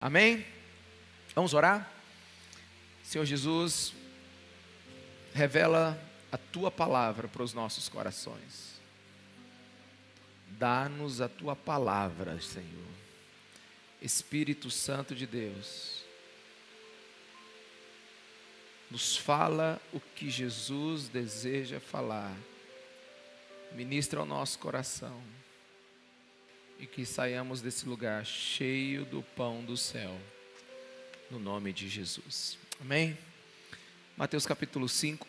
Amém? Vamos orar? Senhor Jesus, revela a tua palavra para os nossos corações. Dá-nos a tua palavra, Senhor. Espírito Santo de Deus, nos fala o que Jesus deseja falar. Ministra ao nosso coração e que saiamos desse lugar cheio do pão do céu, no nome de Jesus. Amém? Mateus capítulo 5.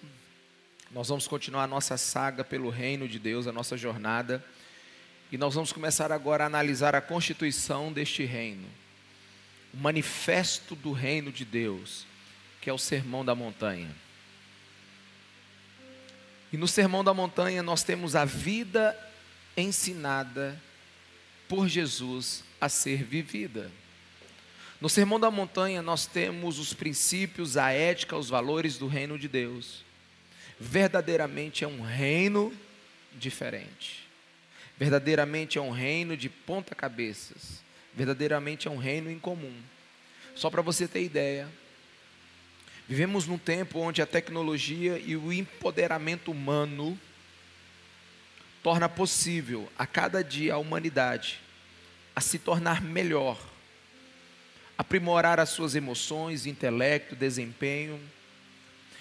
Nós vamos continuar a nossa saga pelo reino de Deus, a nossa jornada. E nós vamos começar agora a analisar a constituição deste reino. O manifesto do reino de Deus, que é o Sermão da Montanha. E no Sermão da Montanha nós temos a vida ensinada por Jesus a ser vivida. No Sermão da Montanha, nós temos os princípios, a ética, os valores do reino de Deus. Verdadeiramente é um reino diferente. Verdadeiramente é um reino de ponta-cabeças. Verdadeiramente é um reino incomum. Só para você ter ideia, vivemos num tempo onde a tecnologia e o empoderamento humano torna possível a cada dia a humanidade a se tornar melhor, aprimorar as suas emoções, intelecto, desempenho,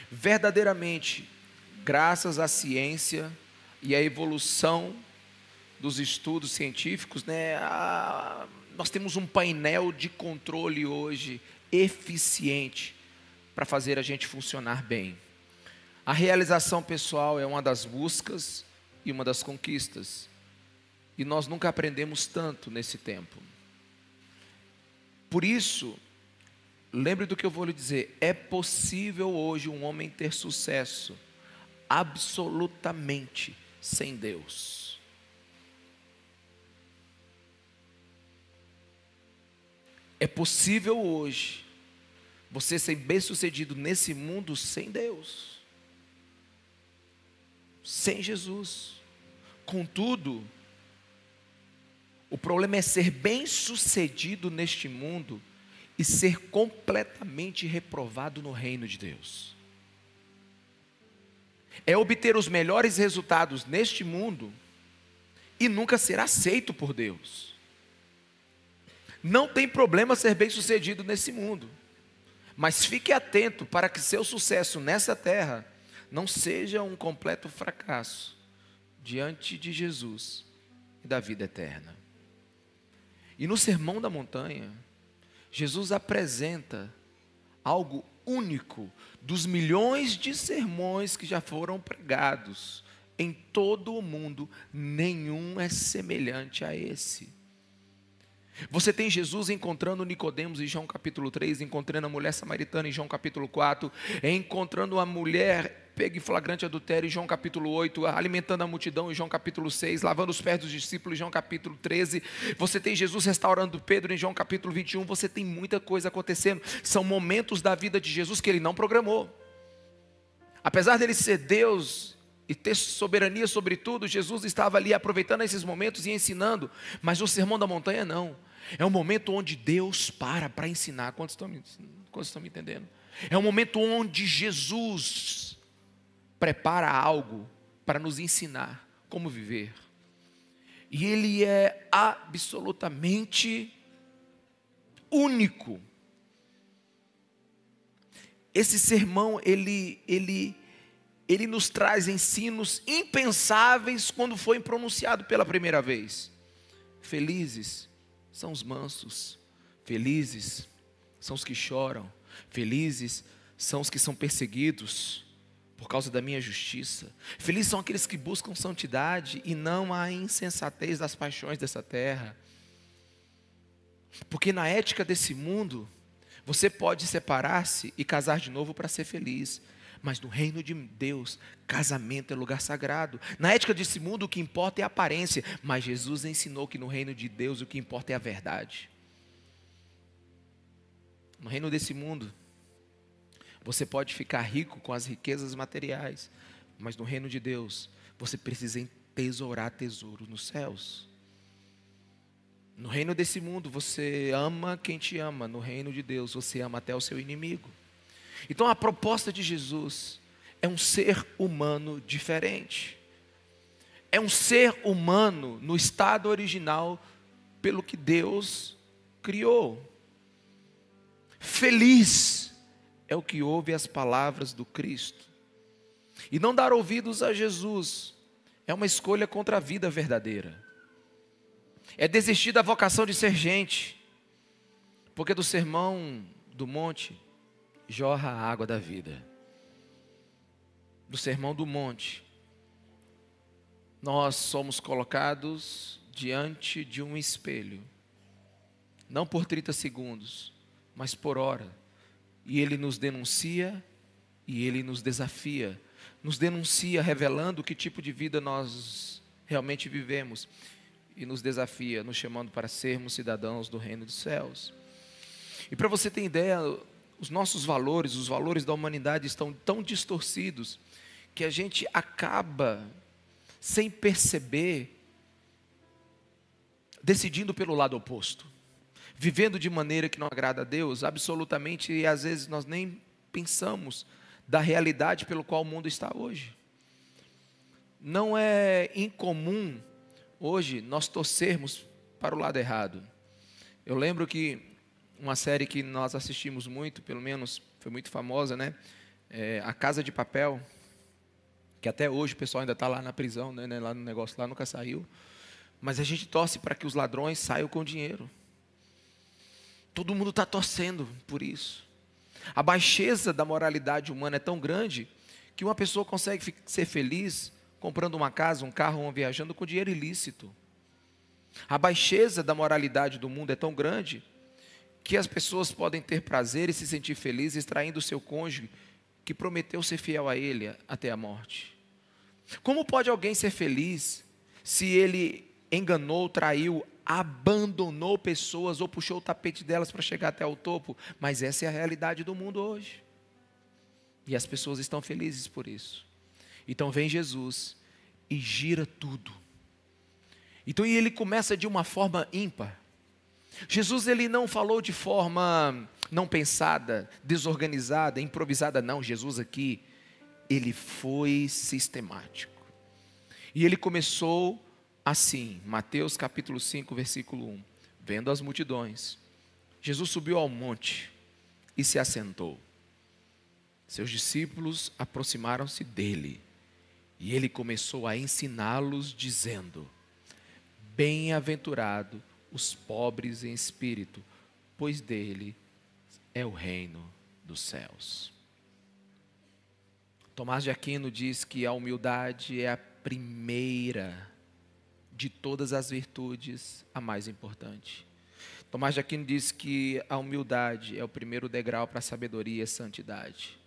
verdadeiramente, graças à ciência e à evolução dos estudos científicos, né, a, nós temos um painel de controle hoje eficiente para fazer a gente funcionar bem. A realização pessoal é uma das buscas e uma das conquistas. E nós nunca aprendemos tanto nesse tempo. Por isso, lembre do que eu vou lhe dizer: é possível hoje um homem ter sucesso absolutamente sem Deus. É possível hoje você ser bem-sucedido nesse mundo sem Deus, sem Jesus. Contudo, o problema é ser bem-sucedido neste mundo e ser completamente reprovado no reino de Deus. É obter os melhores resultados neste mundo e nunca ser aceito por Deus. Não tem problema ser bem-sucedido nesse mundo, mas fique atento para que seu sucesso nessa terra não seja um completo fracasso diante de Jesus e da vida eterna. E no Sermão da Montanha, Jesus apresenta algo único dos milhões de sermões que já foram pregados em todo o mundo, nenhum é semelhante a esse. Você tem Jesus encontrando Nicodemos em João capítulo 3, encontrando a mulher samaritana em João capítulo 4, encontrando a mulher pega em flagrante adultério em João capítulo 8, alimentando a multidão em João capítulo 6, lavando os pés dos discípulos em João capítulo 13. Você tem Jesus restaurando Pedro em João capítulo 21. Você tem muita coisa acontecendo. São momentos da vida de Jesus que ele não programou. Apesar dele ser Deus e ter soberania sobre tudo, Jesus estava ali aproveitando esses momentos e ensinando. Mas o sermão da montanha não. É um momento onde Deus para para ensinar. Quantos estão, me, quantos estão me entendendo? É um momento onde Jesus prepara algo para nos ensinar como viver. E ele é absolutamente único. Esse sermão, ele, ele, ele nos traz ensinos impensáveis quando foi pronunciado pela primeira vez. Felizes são os mansos, felizes são os que choram, felizes são os que são perseguidos por causa da minha justiça. Felizes são aqueles que buscam santidade e não a insensatez das paixões dessa terra. Porque na ética desse mundo, você pode separar-se e casar de novo para ser feliz. Mas no reino de Deus, casamento é lugar sagrado. Na ética desse mundo, o que importa é a aparência. Mas Jesus ensinou que no reino de Deus, o que importa é a verdade. No reino desse mundo, você pode ficar rico com as riquezas materiais, mas no reino de Deus, você precisa tesourar tesouro nos céus. No reino desse mundo você ama quem te ama, no reino de Deus você ama até o seu inimigo. Então a proposta de Jesus é um ser humano diferente. É um ser humano no estado original pelo que Deus criou. Feliz é o que ouve as palavras do Cristo. E não dar ouvidos a Jesus é uma escolha contra a vida verdadeira. É desistir da vocação de ser gente, porque do sermão do monte jorra a água da vida. Do sermão do monte, nós somos colocados diante de um espelho, não por 30 segundos, mas por hora, e ele nos denuncia e ele nos desafia, nos denuncia revelando que tipo de vida nós realmente vivemos. E nos desafia, nos chamando para sermos cidadãos do reino dos céus. E para você ter ideia, os nossos valores, os valores da humanidade estão tão distorcidos que a gente acaba, sem perceber, decidindo pelo lado oposto, vivendo de maneira que não agrada a Deus, absolutamente, e às vezes nós nem pensamos da realidade pelo qual o mundo está hoje. Não é incomum hoje nós torcermos para o lado errado. Eu lembro que uma série que nós assistimos muito, pelo menos foi muito famosa, né? É a Casa de Papel, que até hoje o pessoal ainda está lá na prisão, né? Lá no negócio lá nunca saiu. Mas a gente torce para que os ladrões saiam com dinheiro. Todo mundo está torcendo por isso. A baixeza da moralidade humana é tão grande que uma pessoa consegue ser feliz comprando uma casa, um carro, ou viajando com dinheiro ilícito. A baixeza da moralidade do mundo é tão grande que as pessoas podem ter prazer e se sentir felizes extraindo o seu cônjuge que prometeu ser fiel a ele até a morte. Como pode alguém ser feliz se ele enganou, traiu, abandonou pessoas ou puxou o tapete delas para chegar até o topo? Mas essa é a realidade do mundo hoje. E as pessoas estão felizes por isso. Então vem Jesus e gira tudo. Então ele começa de uma forma ímpar. Jesus ele não falou de forma não pensada, desorganizada, improvisada, não. Jesus aqui ele foi sistemático. E ele começou assim, Mateus capítulo 5, versículo 1. Vendo as multidões, Jesus subiu ao monte e se assentou. Seus discípulos aproximaram-se dele e ele começou a ensiná-los, dizendo: Bem-aventurado os pobres em espírito, pois dele é o reino dos céus. Tomás de Aquino diz que a humildade é a primeira de todas as virtudes, a mais importante. Tomás de Aquino diz que a humildade é o primeiro degrau para a sabedoria e santidade.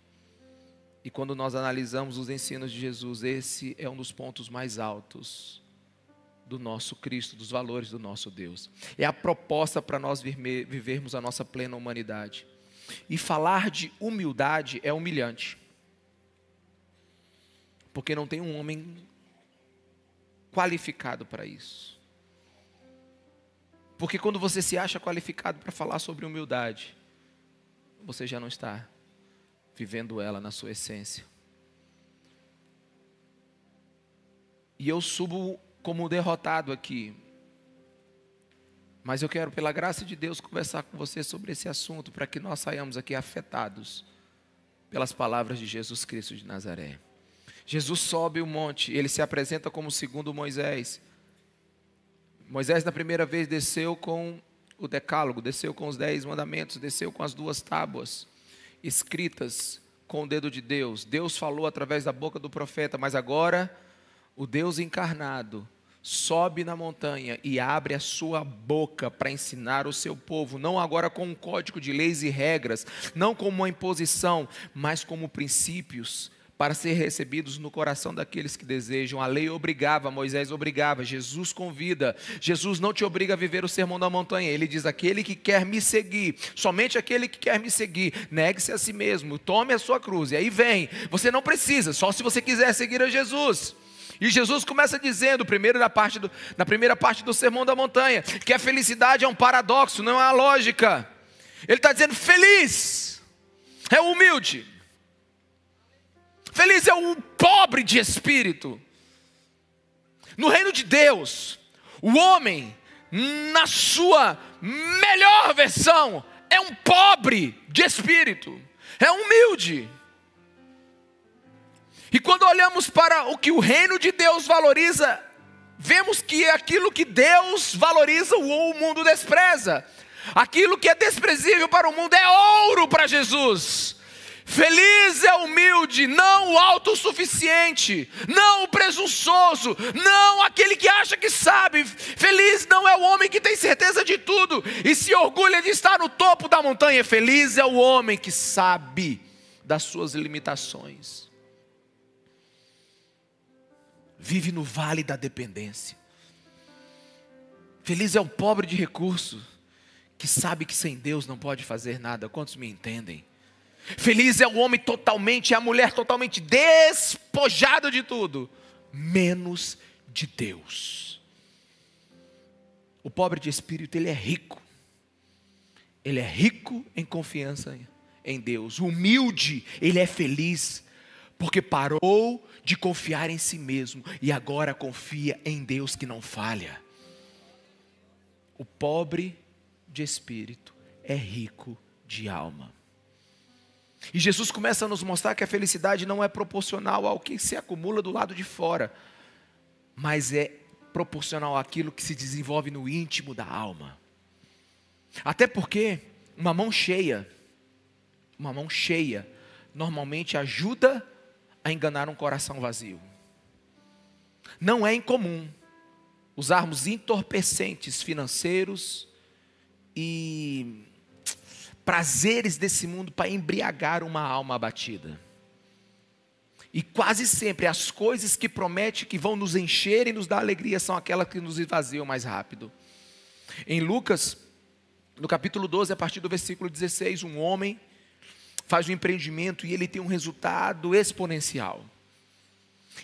E quando nós analisamos os ensinos de Jesus, esse é um dos pontos mais altos do nosso Cristo, dos valores do nosso Deus. É a proposta para nós vivermos a nossa plena humanidade. E falar de humildade é humilhante. Porque não tem um homem qualificado para isso. Porque quando você se acha qualificado para falar sobre humildade, você já não está vivendo ela na sua essência. E eu subo como derrotado aqui. Mas eu quero, pela graça de Deus, conversar com você sobre esse assunto, para que nós saiamos aqui afetados pelas palavras de Jesus Cristo de Nazaré. Jesus sobe o monte, ele se apresenta como segundo Moisés. Moisés, na primeira vez, desceu com o decálogo, desceu com os dez mandamentos, desceu com as duas tábuas escritas com o dedo de Deus. Deus falou através da boca do profeta, mas agora o Deus encarnado sobe na montanha e abre a sua boca para ensinar o seu povo, não agora com um código de leis e regras, não como uma imposição, mas como princípios para ser recebidos no coração daqueles que desejam. A lei obrigava, Moisés obrigava, Jesus convida. Jesus não te obriga a viver o sermão da montanha. Ele diz: aquele que quer me seguir, somente aquele que quer me seguir, negue-se a si mesmo, tome a sua cruz. E aí vem. Você não precisa, só se você quiser seguir a Jesus. E Jesus começa dizendo, primeiro na, parte do, na primeira parte do Sermão da Montanha, que a felicidade é um paradoxo, não é uma lógica. Ele está dizendo: feliz é humilde, feliz é o pobre de espírito. No reino de Deus, o homem, na sua melhor versão, é um pobre de espírito, é humilde. E quando olhamos para o que o reino de Deus valoriza, vemos que é aquilo que Deus valoriza, o mundo despreza. Aquilo que é desprezível para o mundo é ouro para Jesus. Feliz é o humilde, não o autossuficiente, não o presunçoso, não aquele que acha que sabe. Feliz não é o homem que tem certeza de tudo e se orgulha de estar no topo da montanha. Feliz é o homem que sabe das suas limitações. Vive no vale da dependência. Feliz é o pobre de recursos que sabe que sem Deus não pode fazer nada. Quantos me entendem? Feliz é o homem totalmente, é a mulher totalmente despojada de tudo, menos de Deus. O pobre de espírito, ele é rico. Ele é rico em confiança em Deus. O humilde, ele é feliz, porque parou de confiar em si mesmo e agora confia em Deus que não falha. O pobre de espírito é rico de alma. E Jesus começa a nos mostrar que a felicidade não é proporcional ao que se acumula do lado de fora, mas é proporcional àquilo que se desenvolve no íntimo da alma. Até porque uma mão cheia, uma mão cheia, normalmente ajuda a enganar um coração vazio. Não é incomum usarmos entorpecentes financeiros e prazeres desse mundo para embriagar uma alma abatida. E quase sempre as coisas que promete que vão nos encher e nos dar alegria são aquelas que nos esvaziam mais rápido. Em Lucas, no capítulo 12, a partir do versículo 16, um homem faz um empreendimento e ele tem um resultado exponencial.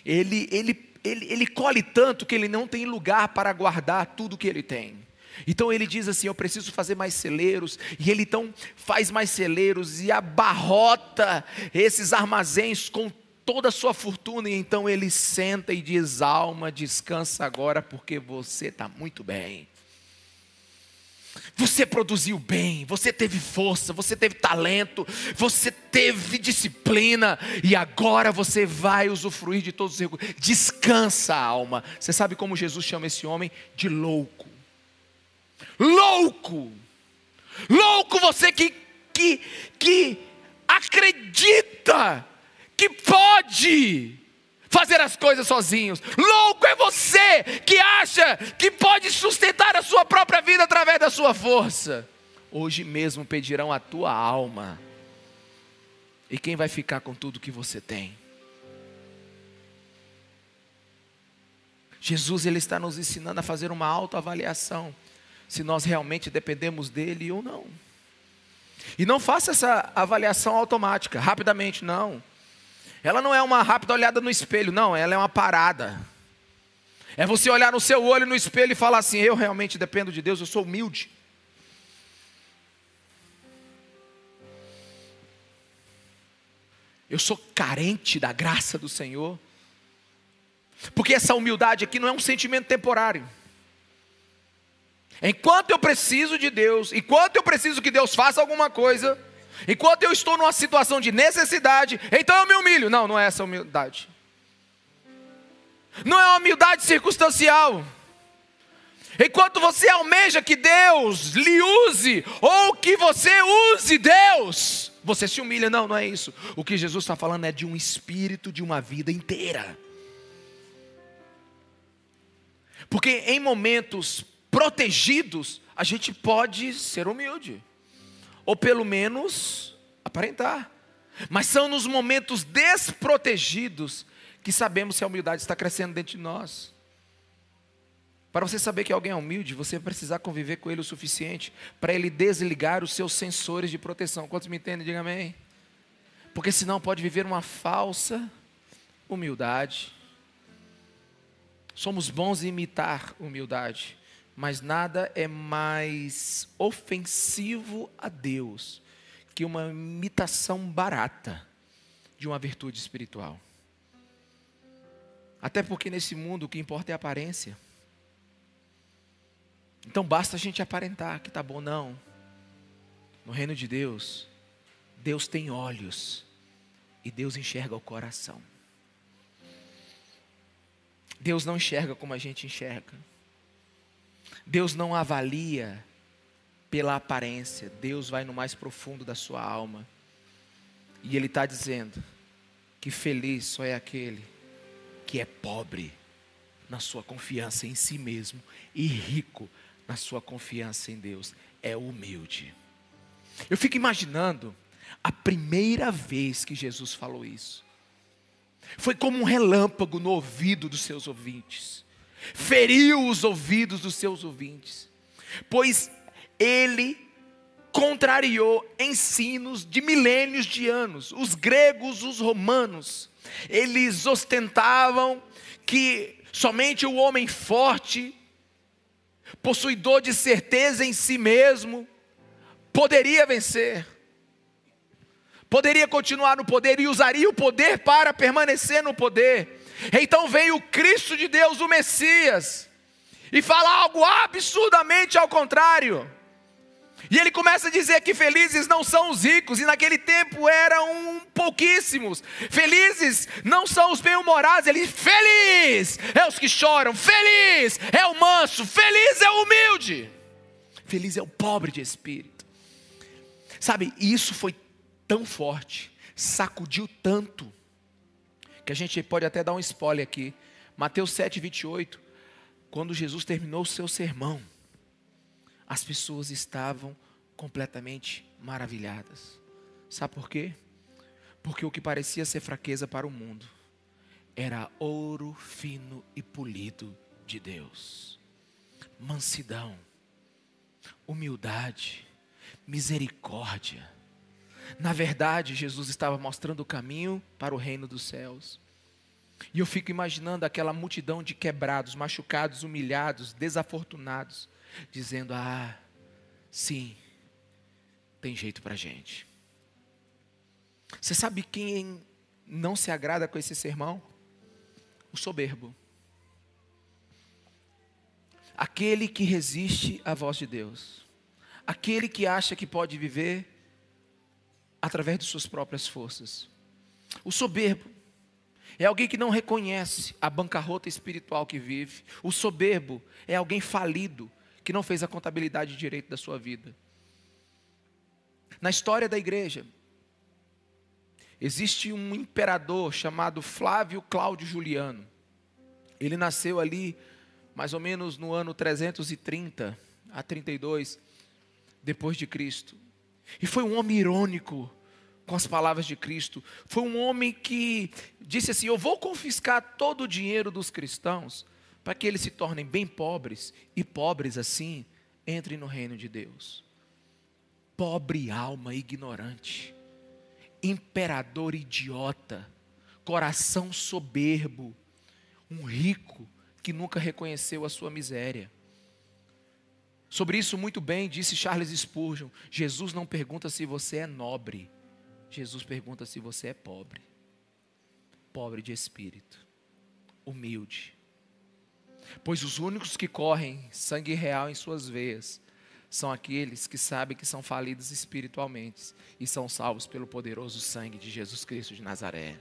Ele, ele, ele, ele colhe tanto que ele não tem lugar para guardar tudo que ele tem. Então ele diz assim: Eu preciso fazer mais celeiros. E ele então faz mais celeiros e abarrota esses armazéns com toda a sua fortuna. E então ele senta e diz: Alma, descansa agora, porque você está muito bem. Você produziu bem, você teve força, você teve talento, você teve disciplina e agora você vai usufruir de todos os recursos. Descansa, alma. Você sabe como Jesus chama esse homem? De louco. Louco! Louco você que, que, que acredita que pode fazer as coisas sozinhos. Louco é você que acha que pode sustentar a sua própria vida através da sua força. Hoje mesmo pedirão a tua alma. E quem vai ficar com tudo que você tem? Jesus ele está nos ensinando a fazer uma autoavaliação se nós realmente dependemos dele ou não. E não faça essa avaliação automática, rapidamente, não. Ela não é uma rápida olhada no espelho, não, ela é uma parada. É você olhar no seu olho no espelho e falar assim: eu realmente dependo de Deus, eu sou humilde. Eu sou carente da graça do Senhor. Porque essa humildade aqui não é um sentimento temporário. Enquanto eu preciso de Deus, enquanto eu preciso que Deus faça alguma coisa, enquanto eu estou numa situação de necessidade, então eu me humilho. Não, não é essa humildade. Não é uma humildade circunstancial. Enquanto você almeja que Deus lhe use, ou que você use Deus, você se humilha. Não, não é isso. O que Jesus está falando é de um espírito de uma vida inteira. Porque em momentos protegidos, a gente pode ser humilde, ou pelo menos aparentar. Mas são nos momentos desprotegidos que sabemos se a humildade está crescendo dentro de nós. Para você saber que alguém é humilde, você vai precisar conviver com ele o suficiente para ele desligar os seus sensores de proteção. Quantos me entendem? Diga amém. Porque senão pode viver uma falsa humildade. Somos bons em imitar humildade, mas nada é mais ofensivo a Deus que uma imitação barata de uma virtude espiritual. Até porque nesse mundo o que importa é a aparência. Então basta a gente aparentar que está bom, não. No reino de Deus, Deus tem olhos e Deus enxerga o coração. Deus não enxerga como a gente enxerga. Deus não avalia pela aparência. Deus vai no mais profundo da sua alma. E Ele está dizendo que feliz só é aquele que é pobre na sua confiança em si mesmo e rico na sua confiança em Deus. É humilde. Eu fico imaginando a primeira vez que Jesus falou isso. Foi como um relâmpago no ouvido dos seus ouvintes. Feriu os ouvidos dos seus ouvintes. Pois ele contrariou ensinos de milênios de anos. Os gregos, os romanos, eles ostentavam que somente o homem forte, possuidor de certeza em si mesmo, poderia vencer, poderia continuar no poder e usaria o poder para permanecer no poder. Então veio o Cristo de Deus, o Messias, e fala algo absurdamente ao contrário. E ele começa a dizer que felizes não são os ricos, e naquele tempo eram pouquíssimos. Felizes não são os bem-humorados, ele feliz é os que choram, feliz é o manso, feliz é o humilde, feliz é o pobre de espírito. Sabe, isso foi tão forte, sacudiu tanto, que a gente pode até dar um spoiler aqui. Mateus 7, 28, quando Jesus terminou o seu sermão as pessoas estavam completamente maravilhadas. Sabe por quê? Porque o que parecia ser fraqueza para o mundo era ouro fino e polido de Deus. Mansidão, humildade, misericórdia. Na verdade, Jesus estava mostrando o caminho para o reino dos céus. E eu fico imaginando aquela multidão de quebrados, machucados, humilhados, desafortunados, dizendo: Ah, sim, tem jeito para gente. Você sabe quem não se agrada com esse sermão? O soberbo. Aquele que resiste à voz de Deus. Aquele que acha que pode viver através de suas próprias forças. O soberbo é alguém que não reconhece a bancarrota espiritual que vive. O soberbo é alguém falido, que não fez a contabilidade direito da sua vida. Na história da igreja, existe um imperador chamado Flávio Cláudio Juliano. Ele nasceu ali mais ou menos no ano 330 a 32 depois de Cristo. E foi um homem irônico com as palavras de Cristo. Foi um homem que disse assim: "Eu vou confiscar todo o dinheiro dos cristãos para que eles se tornem bem pobres e pobres assim entrem no reino de Deus. Pobre alma ignorante, imperador idiota, coração soberbo, um rico que nunca reconheceu a sua miséria. Sobre isso, muito bem, disse Charles Spurgeon: Jesus não pergunta se você é nobre, Jesus pergunta se você é pobre. Pobre de espírito, humilde, Pois os únicos que correm sangue real em suas veias são aqueles que sabem que são falidos espiritualmente e são salvos pelo poderoso sangue de Jesus Cristo de Nazaré.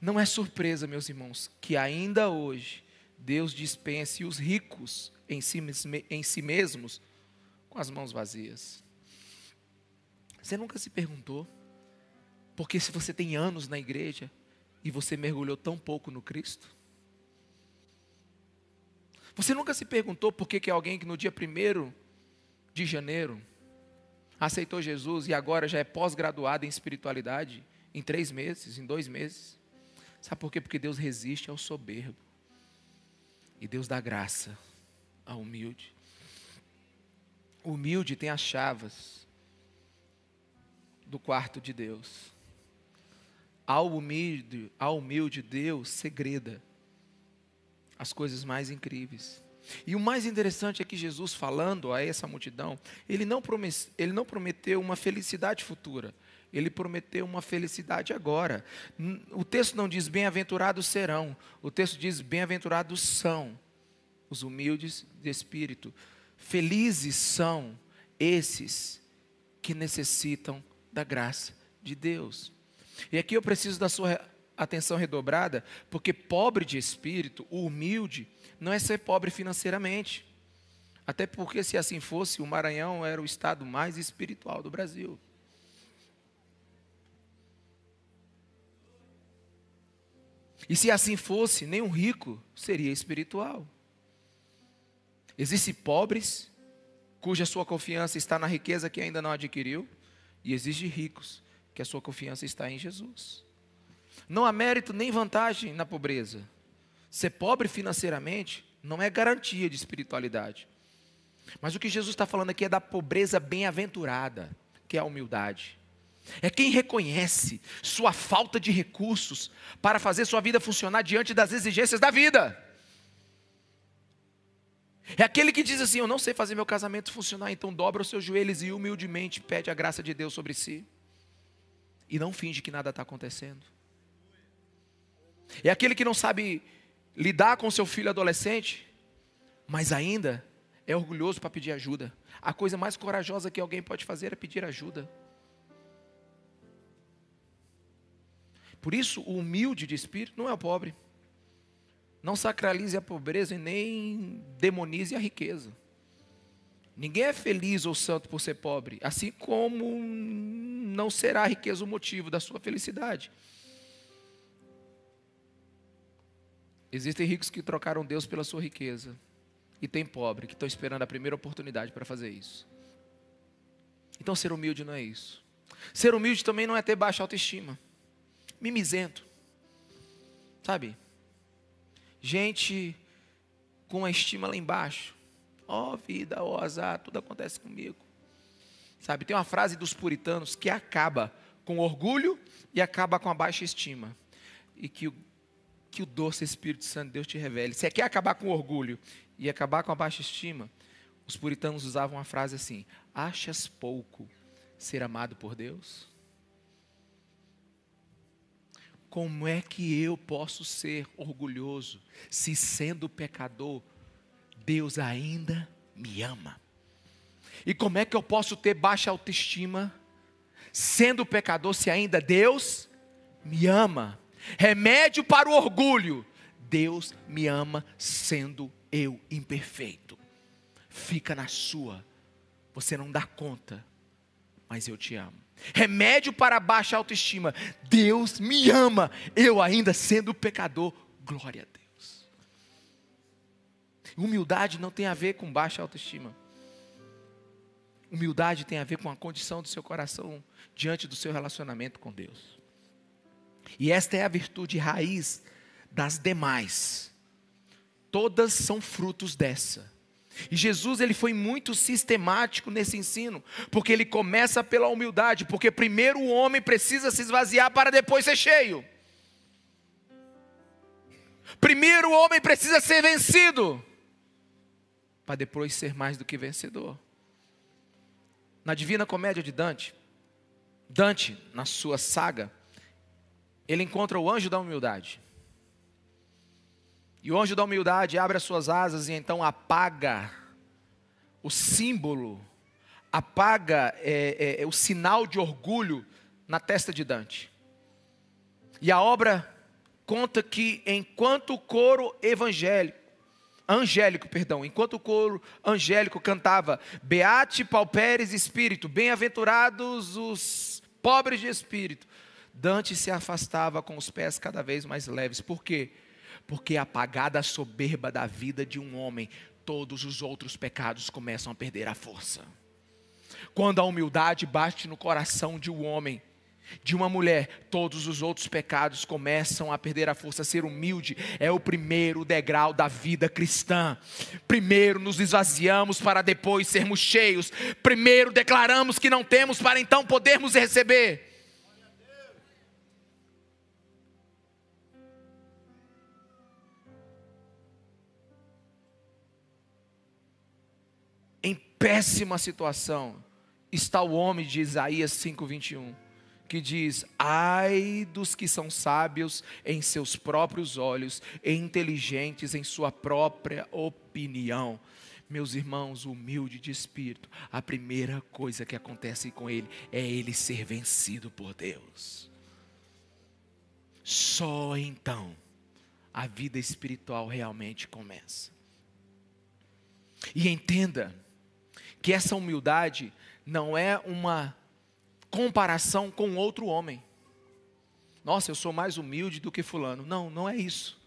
Não é surpresa, meus irmãos, que ainda hoje Deus dispense os ricos em si, em si mesmos com as mãos vazias. Você nunca se perguntou, porque se você tem anos na igreja e você mergulhou tão pouco no Cristo? Você nunca se perguntou por que, que alguém que no dia 1 de janeiro aceitou Jesus e agora já é pós-graduado em espiritualidade em três meses, em dois meses? Sabe por quê? Porque Deus resiste ao soberbo. E Deus dá graça ao humilde. O humilde tem as chaves do quarto de Deus. Ao humilde, ao humilde Deus segreda as coisas mais incríveis. E o mais interessante é que Jesus, falando a essa multidão, ele não, ele não prometeu uma felicidade futura, ele prometeu uma felicidade agora. O texto não diz bem-aventurados serão, o texto diz bem-aventurados são os humildes de espírito. Felizes são esses que necessitam da graça de Deus. E aqui eu preciso da sua atenção redobrada, porque pobre de espírito, o humilde, não é ser pobre financeiramente. Até porque, se assim fosse, o Maranhão era o estado mais espiritual do Brasil. E se assim fosse, nenhum rico seria espiritual. Existem pobres cuja sua confiança está na riqueza que ainda não adquiriu, e existem ricos que a sua confiança está em Jesus. Não há mérito nem vantagem na pobreza. Ser pobre financeiramente não é garantia de espiritualidade. Mas o que Jesus está falando aqui é da pobreza bem-aventurada, que é a humildade. É quem reconhece sua falta de recursos para fazer sua vida funcionar diante das exigências da vida. É aquele que diz assim: Eu não sei fazer meu casamento funcionar, então dobra os seus joelhos e humildemente pede a graça de Deus sobre si. E não finge que nada está acontecendo. É aquele que não sabe lidar com seu filho adolescente, mas ainda é orgulhoso para pedir ajuda. A coisa mais corajosa que alguém pode fazer é pedir ajuda. Por isso, o humilde de espírito não é o pobre. Não sacralize a pobreza e nem demonize a riqueza. Ninguém é feliz ou santo por ser pobre, assim como não será a riqueza o motivo da sua felicidade. Existem ricos que trocaram Deus pela sua riqueza, e tem pobre que estão esperando a primeira oportunidade para fazer isso. Então, ser humilde não é isso. Ser humilde também não é ter baixa autoestima, mimizento, sabe? Gente com a estima lá embaixo. Ó oh, vida, ó oh, azar, tudo acontece comigo. Sabe, tem uma frase dos puritanos que acaba com orgulho e acaba com a baixa estima. E que o, que o doce Espírito Santo de Deus te revele. Se quer acabar com orgulho e acabar com a baixa estima, os puritanos usavam uma frase assim: Achas pouco ser amado por Deus? Como é que eu posso ser orgulhoso se, sendo pecador, Deus ainda me ama? E como é que eu posso ter baixa autoestima, sendo pecador, se ainda Deus me ama? Remédio para o orgulho: Deus me ama sendo eu imperfeito. Fica na sua, você não dá conta, mas eu te amo remédio para a baixa autoestima. Deus me ama, eu ainda sendo pecador. Glória a Deus. Humildade não tem a ver com baixa autoestima. Humildade tem a ver com a condição do seu coração diante do seu relacionamento com Deus. E esta é a virtude raiz das demais. Todas são frutos dessa. E Jesus ele foi muito sistemático nesse ensino, porque ele começa pela humildade, porque primeiro o homem precisa se esvaziar para depois ser cheio. Primeiro o homem precisa ser vencido, para depois ser mais do que vencedor. Na Divina Comédia de Dante, Dante, na sua saga, ele encontra o anjo da humildade. E o anjo da humildade abre as suas asas e então apaga o símbolo, apaga é, é, é, o sinal de orgulho na testa de Dante. E a obra conta que enquanto o coro evangélico, angélico, perdão, enquanto o coro angélico cantava Beate pauperes espírito, bem-aventurados os pobres de espírito, Dante se afastava com os pés cada vez mais leves. Por quê? Porque apagada a soberba da vida de um homem, todos os outros pecados começam a perder a força. Quando a humildade bate no coração de um homem, de uma mulher, todos os outros pecados começam a perder a força. Ser humilde é o primeiro degrau da vida cristã. Primeiro nos esvaziamos para depois sermos cheios. Primeiro declaramos que não temos para então podermos receber. Péssima situação está o homem de Isaías 5:21, que diz: "Ai dos que são sábios em seus próprios olhos e inteligentes em sua própria opinião." Meus irmãos, humilde de espírito, a primeira coisa que acontece com ele é ele ser vencido por Deus. Só então a vida espiritual realmente começa. E entenda que essa humildade não é uma comparação com outro homem. Nossa, eu sou mais humilde do que Fulano. Não, não é isso.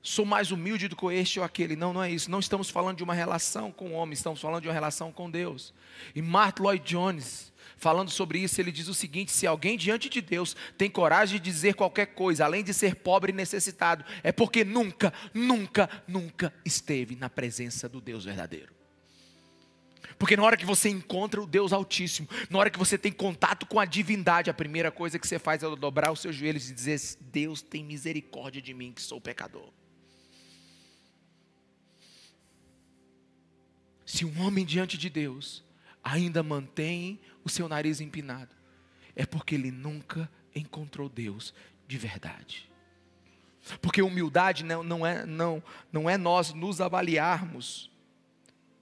Sou mais humilde do que este ou aquele. Não, não é isso. Não estamos falando de uma relação com o homem, estamos falando de uma relação com Deus. E Martin Lloyd Jones, falando sobre isso, ele diz o seguinte: se alguém diante de Deus tem coragem de dizer qualquer coisa, além de ser pobre e necessitado, é porque nunca, nunca, nunca esteve na presença do Deus verdadeiro. Porque na hora que você encontra o Deus Altíssimo, na hora que você tem contato com a divindade, a primeira coisa que você faz é dobrar os seus joelhos e dizer: Deus tem misericórdia de mim, que sou pecador. Se um homem diante de Deus ainda mantém o seu nariz empinado, é porque ele nunca encontrou Deus de verdade. Porque humildade não, não, é, não, não é nós nos avaliarmos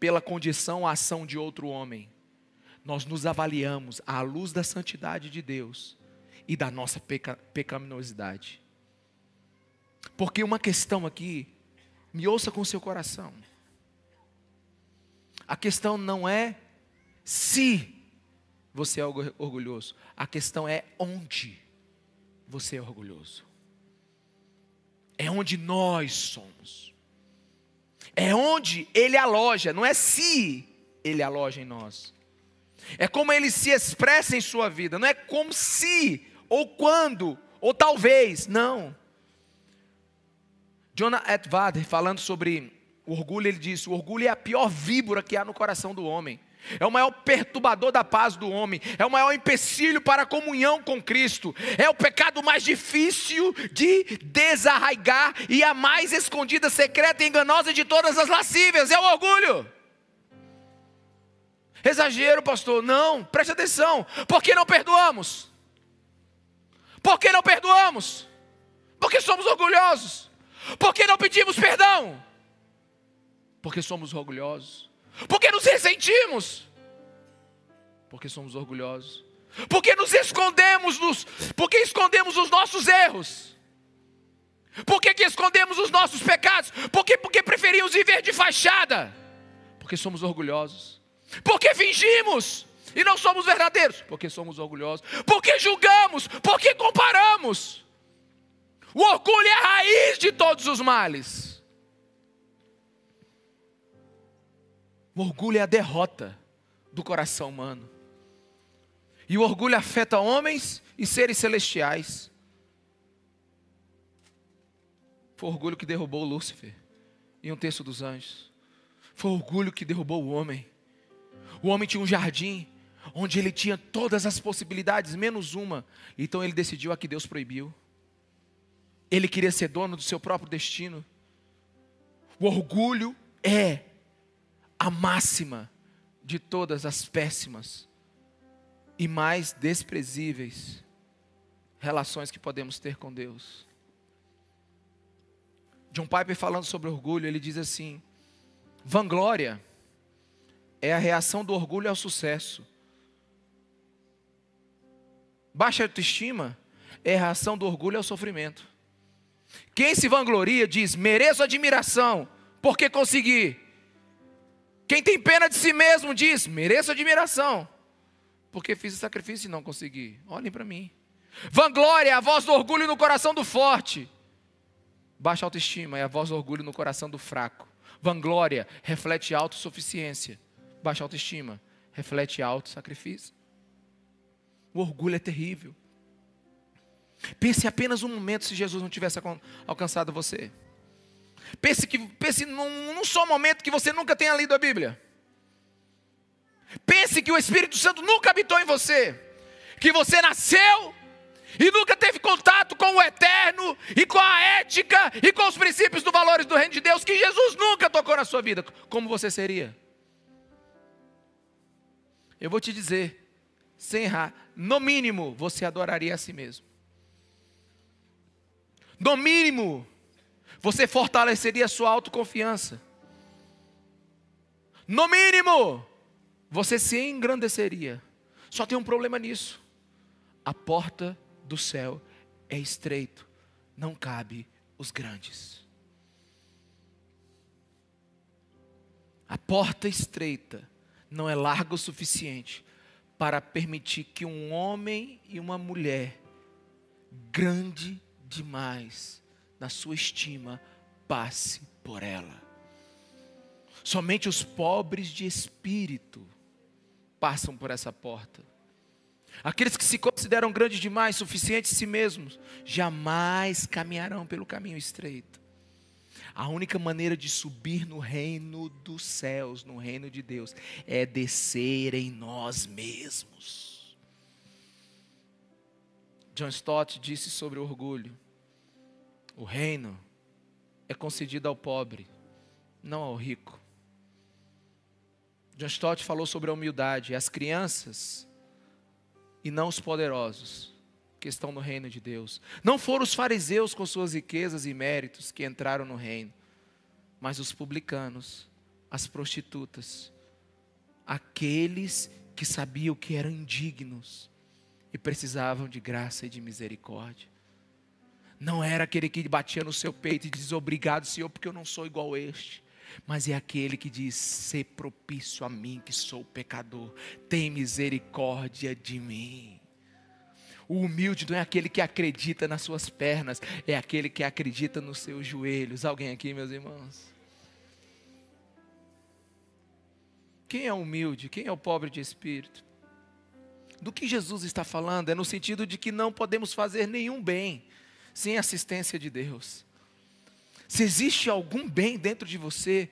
pela condição, a ação de outro homem. Nós nos avaliamos à luz da santidade de Deus e da nossa peca, pecaminosidade. Porque uma questão aqui, me ouça com seu coração. A questão não é se você é orgulhoso, a questão é onde você é orgulhoso. É onde nós somos. É onde ele aloja, não é se ele aloja em nós. É como ele se expressa em sua vida, não é como se, ou quando, ou talvez, não. Jonah Edwader, falando sobre o orgulho, ele disse: o orgulho é a pior víbora que há no coração do homem é o maior perturbador da paz do homem, é o maior empecilho para a comunhão com Cristo, é o pecado mais difícil de desarraigar e a mais escondida, secreta e enganosa de todas as lascívias, é o orgulho. Exagero, pastor? Não, preste atenção. Por que não perdoamos? Por que não perdoamos? Porque somos orgulhosos. Por que não pedimos perdão? Porque somos orgulhosos. Porque nos ressentimos? Porque somos orgulhosos. Porque nos escondemos nos, porque escondemos os nossos erros? Por que, que escondemos os nossos pecados? Porque, porque preferimos viver de fachada? Porque somos orgulhosos. Porque fingimos e não somos verdadeiros? Porque somos orgulhosos. Porque julgamos? Porque comparamos? O orgulho é a raiz de todos os males. O orgulho é a derrota do coração humano. E o orgulho afeta homens e seres celestiais. Foi o orgulho que derrubou Lúcifer em um terço dos anjos. Foi o orgulho que derrubou o homem. O homem tinha um jardim onde ele tinha todas as possibilidades, menos uma. Então ele decidiu a que Deus proibiu. Ele queria ser dono do seu próprio destino. O orgulho é a máxima de todas as péssimas e mais desprezíveis relações que podemos ter com Deus. John Piper falando sobre orgulho, ele diz assim: vanglória é a reação do orgulho ao sucesso. Baixa autoestima é a reação do orgulho ao sofrimento. Quem se vangloria diz: mereço admiração, porque consegui. Quem tem pena de si mesmo diz: mereço admiração, porque fiz o sacrifício e não consegui. Olhem para mim. Vanglória é a voz do orgulho no coração do forte. Baixa autoestima é a voz do orgulho no coração do fraco. Vanglória reflete autossuficiência. Baixa autoestima reflete auto-sacrifício. O orgulho é terrível. Pense apenas um momento se Jesus não tivesse alcançado você. Pense, que, pense num, num só momento que você nunca tenha lido a Bíblia. Pense que o Espírito Santo nunca habitou em você. Que você nasceu e nunca teve contato com o eterno e com a ética e com os princípios dos valores do reino de Deus, que Jesus nunca tocou na sua vida. Como você seria? Eu vou te dizer, sem errar, no mínimo você adoraria a si mesmo. No mínimo, você fortaleceria a sua autoconfiança. No mínimo, você se engrandeceria. Só tem um problema nisso. A porta do céu é estreito, não cabe os grandes. A porta estreita não é larga o suficiente para permitir que um homem e uma mulher grande demais na sua estima passe por ela. Somente os pobres de espírito passam por essa porta. Aqueles que se consideram grandes demais, suficientes em si mesmos, jamais caminharão pelo caminho estreito. A única maneira de subir no reino dos céus, no reino de Deus, é descer em nós mesmos. John Stott disse sobre o orgulho: o reino é concedido ao pobre, não ao rico. John Stott falou sobre a humildade. As crianças e não os poderosos que estão no reino de Deus. Não foram os fariseus com suas riquezas e méritos que entraram no reino, mas os publicanos, as prostitutas, aqueles que sabiam que eram indignos e precisavam de graça e de misericórdia. Não era aquele que batia no seu peito e diz: Obrigado, Senhor, porque eu não sou igual a este mas é aquele que diz: Ser propício a mim, que sou pecador, tem misericórdia de mim. O humilde não é aquele que acredita nas suas pernas, é aquele que acredita nos seus joelhos. Alguém aqui, meus irmãos? Quem é humilde? Quem é o pobre de espírito? Do que Jesus está falando é no sentido de que não podemos fazer nenhum bem sem assistência de Deus. Se existe algum bem dentro de você,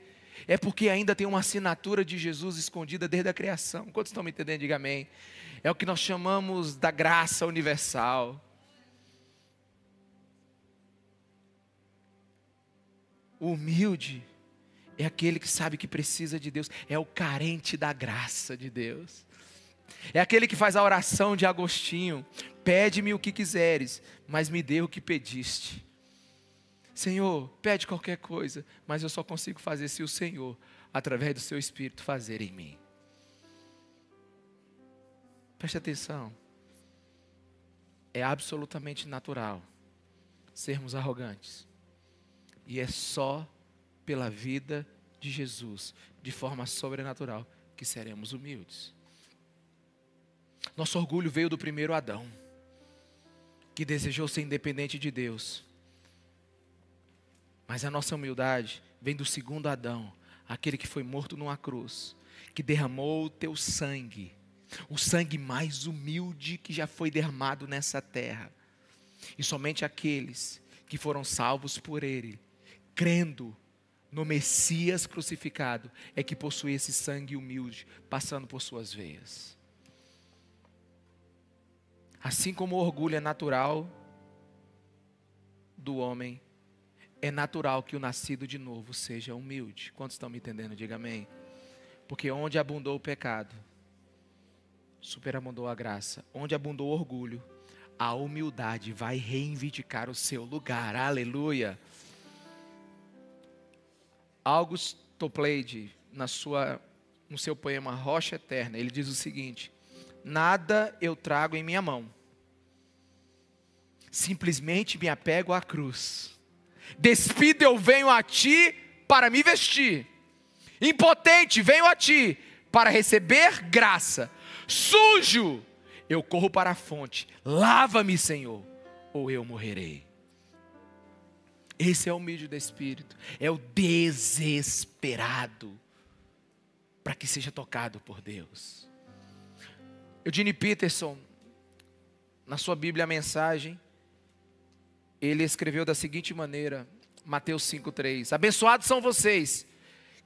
é porque ainda tem uma assinatura de Jesus escondida desde a criação. Quantos estão me entendendo? Diga amém. É o que nós chamamos da graça universal. O humilde é aquele que sabe que precisa de Deus, é o carente da graça de Deus. É aquele que faz a oração de Agostinho: Pede-me o que quiseres, mas me dê o que pediste. Senhor, pede qualquer coisa, mas eu só consigo fazer se o Senhor, através do seu Espírito, fazer em mim. Preste atenção. É absolutamente natural sermos arrogantes. E é só pela vida de Jesus, de forma sobrenatural, que seremos humildes. Nosso orgulho veio do primeiro Adão, que desejou ser independente de Deus mas a nossa humildade vem do segundo Adão, aquele que foi morto numa cruz, que derramou o teu sangue, o sangue mais humilde que já foi derramado nessa terra. E somente aqueles que foram salvos por ele, crendo no Messias crucificado, é que possui esse sangue humilde passando por suas veias. Assim como o orgulho é natural do homem, é natural que o nascido de novo seja humilde. Quantos estão me entendendo? Diga amém. Porque onde abundou o pecado, superabundou a graça. Onde abundou o orgulho, a humildade vai reivindicar o seu lugar. Aleluia. August Toplade, na sua, no seu poema Rocha Eterna, ele diz o seguinte: Nada eu trago em minha mão, simplesmente me apego à cruz Despido eu venho a ti para me vestir. Impotente venho a ti para receber graça. Sujo eu corro para a fonte. Lava-me, Senhor, ou eu morrerei. Esse é o humilde do Espírito, é o desesperado para que seja tocado por Deus. Eugene Peterson, na sua Bíblia, a mensagem, ele escreveu da seguinte maneira, Mateus 5,3: Abençoados são vocês,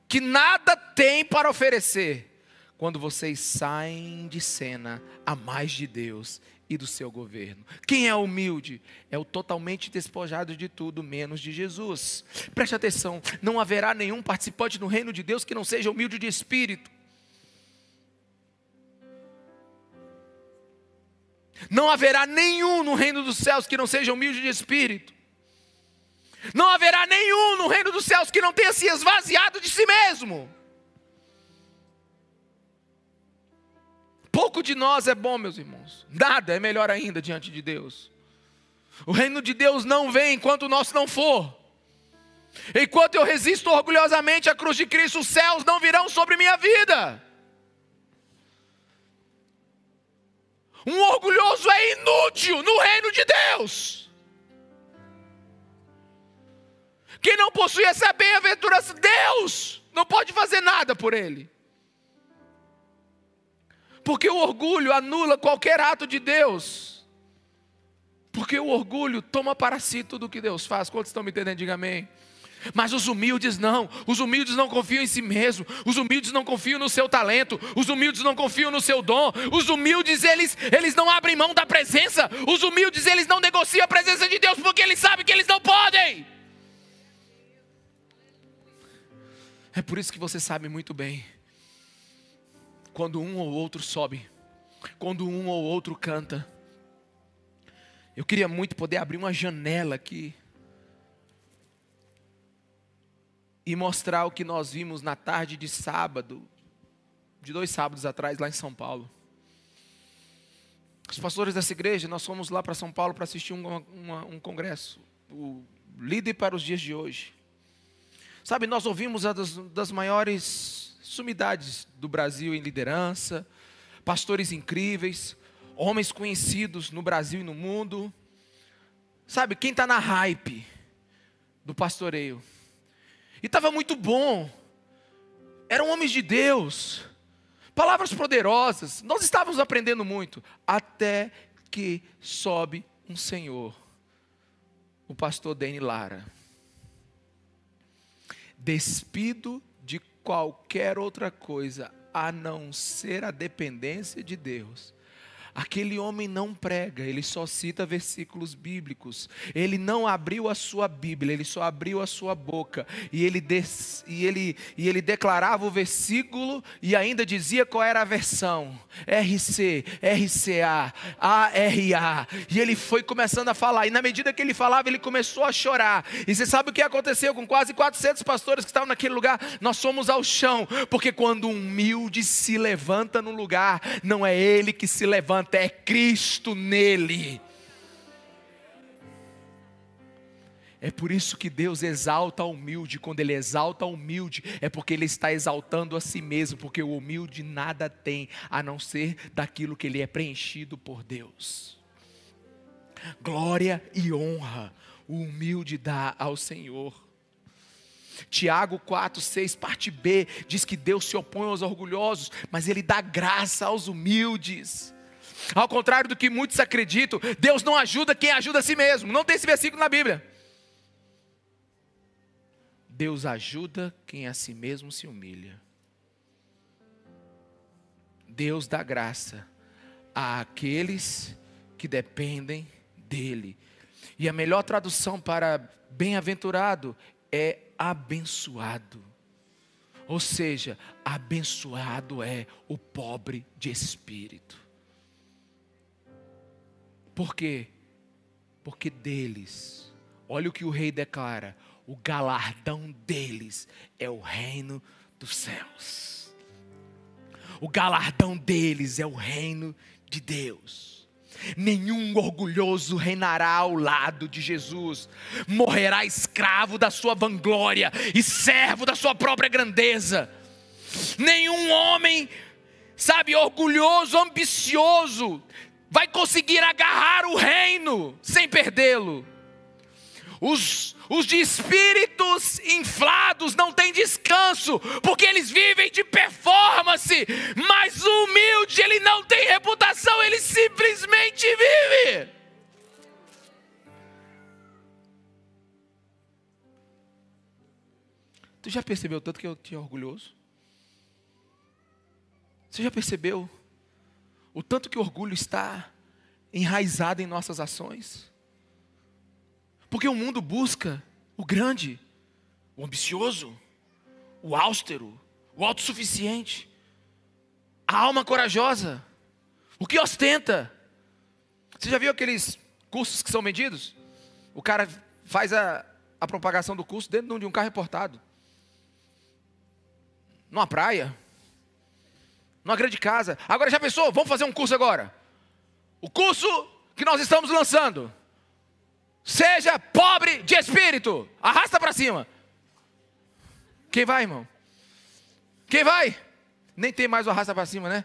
que nada têm para oferecer, quando vocês saem de cena a mais de Deus e do seu governo. Quem é humilde? É o totalmente despojado de tudo, menos de Jesus. Preste atenção: não haverá nenhum participante no reino de Deus que não seja humilde de espírito. Não haverá nenhum no reino dos céus que não seja humilde de espírito. Não haverá nenhum no reino dos céus que não tenha se esvaziado de si mesmo. Pouco de nós é bom, meus irmãos. Nada é melhor ainda diante de Deus. O reino de Deus não vem enquanto o nosso não for. Enquanto eu resisto orgulhosamente à cruz de Cristo, os céus não virão sobre minha vida. Um orgulhoso é inútil no reino de Deus. Quem não possui essa bem-aventurança, Deus não pode fazer nada por ele. Porque o orgulho anula qualquer ato de Deus. Porque o orgulho toma para si tudo o que Deus faz. Quantos estão me entendendo? Diga amém. Mas os humildes não, os humildes não confiam em si mesmo, os humildes não confiam no seu talento, os humildes não confiam no seu dom, os humildes eles, eles não abrem mão da presença, os humildes eles não negociam a presença de Deus porque eles sabem que eles não podem. É por isso que você sabe muito bem, quando um ou outro sobe, quando um ou outro canta. Eu queria muito poder abrir uma janela aqui e mostrar o que nós vimos na tarde de sábado, de dois sábados atrás, lá em São Paulo. Os pastores dessa igreja, nós fomos lá para São Paulo para assistir um, uma, um congresso, o líder para os dias de hoje. Sabe, nós ouvimos uma das, das maiores sumidades do Brasil em liderança, pastores incríveis, homens conhecidos no Brasil e no mundo. Sabe, quem está na hype do pastoreio? E estava muito bom. Eram homens de Deus. Palavras poderosas. Nós estávamos aprendendo muito. Até que sobe um senhor. O pastor Dene Lara. Despido de qualquer outra coisa a não ser a dependência de Deus Aquele homem não prega, ele só cita versículos bíblicos. Ele não abriu a sua Bíblia, ele só abriu a sua boca. E ele, des, e ele, e ele declarava o versículo e ainda dizia qual era a versão: RC, RCA, ARA. E ele foi começando a falar. E na medida que ele falava, ele começou a chorar. E você sabe o que aconteceu com quase 400 pastores que estavam naquele lugar? Nós fomos ao chão, porque quando um humilde se levanta no lugar, não é ele que se levanta levanta, é Cristo nele. É por isso que Deus exalta o humilde. Quando Ele exalta o humilde, é porque Ele está exaltando a si mesmo, porque o humilde nada tem a não ser daquilo que ele é preenchido por Deus. Glória e honra o humilde dá ao Senhor. Tiago 4, 6, parte B, diz que Deus se opõe aos orgulhosos, mas Ele dá graça aos humildes. Ao contrário do que muitos acreditam, Deus não ajuda quem ajuda a si mesmo. Não tem esse versículo na Bíblia. Deus ajuda quem a si mesmo se humilha. Deus dá graça àqueles que dependem dEle. E a melhor tradução para bem-aventurado é abençoado. Ou seja, abençoado é o pobre de espírito. Por quê? Porque deles, olha o que o rei declara: o galardão deles é o reino dos céus. O galardão deles é o reino de Deus. Nenhum orgulhoso reinará ao lado de Jesus, morrerá escravo da sua vanglória e servo da sua própria grandeza. Nenhum homem, sabe, orgulhoso, ambicioso, vai conseguir agarrar o reino sem perdê-lo. Os, os de espíritos inflados não têm descanso, porque eles vivem de performance, mas o humilde, ele não tem reputação, ele simplesmente vive. Tu já percebeu tanto que eu tinha orgulhoso? Você já percebeu o tanto que orgulho está enraizado em nossas ações. Porque o mundo busca o grande, o ambicioso, o austero, o autossuficiente, a alma corajosa, o que ostenta. Você já viu aqueles cursos que são vendidos? O cara faz a, a propagação do curso dentro de um carro importado. Numa praia. Numa grande casa. Agora já pensou? Vamos fazer um curso agora. O curso que nós estamos lançando. Seja pobre de espírito. Arrasta para cima. Quem vai, irmão? Quem vai? Nem tem mais o arrasta para cima, né?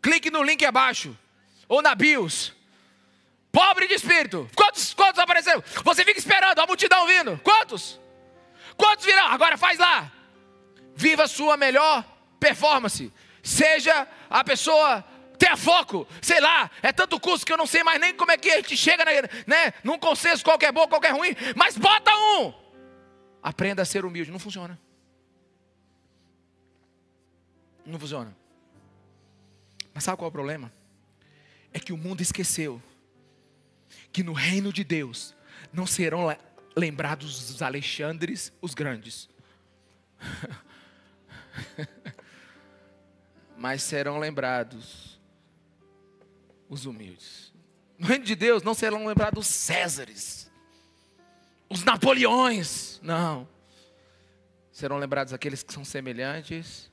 Clique no link abaixo. Ou na BIOS. Pobre de espírito. Quantos, quantos apareceram? Você fica esperando a multidão vindo. Quantos? Quantos virão? Agora faz lá. Viva a sua melhor performance. Seja a pessoa tenha foco, sei lá, é tanto curso que eu não sei mais nem como é que a gente chega né, num consenso qual é bom, qual é ruim, mas bota um. Aprenda a ser humilde, não funciona. Não funciona. Mas sabe qual é o problema? É que o mundo esqueceu que no reino de Deus não serão lembrados os Alexandres os grandes, mas serão lembrados os humildes. No reino de Deus não serão lembrados os Césares, os Napoleões, não. Serão lembrados aqueles que são semelhantes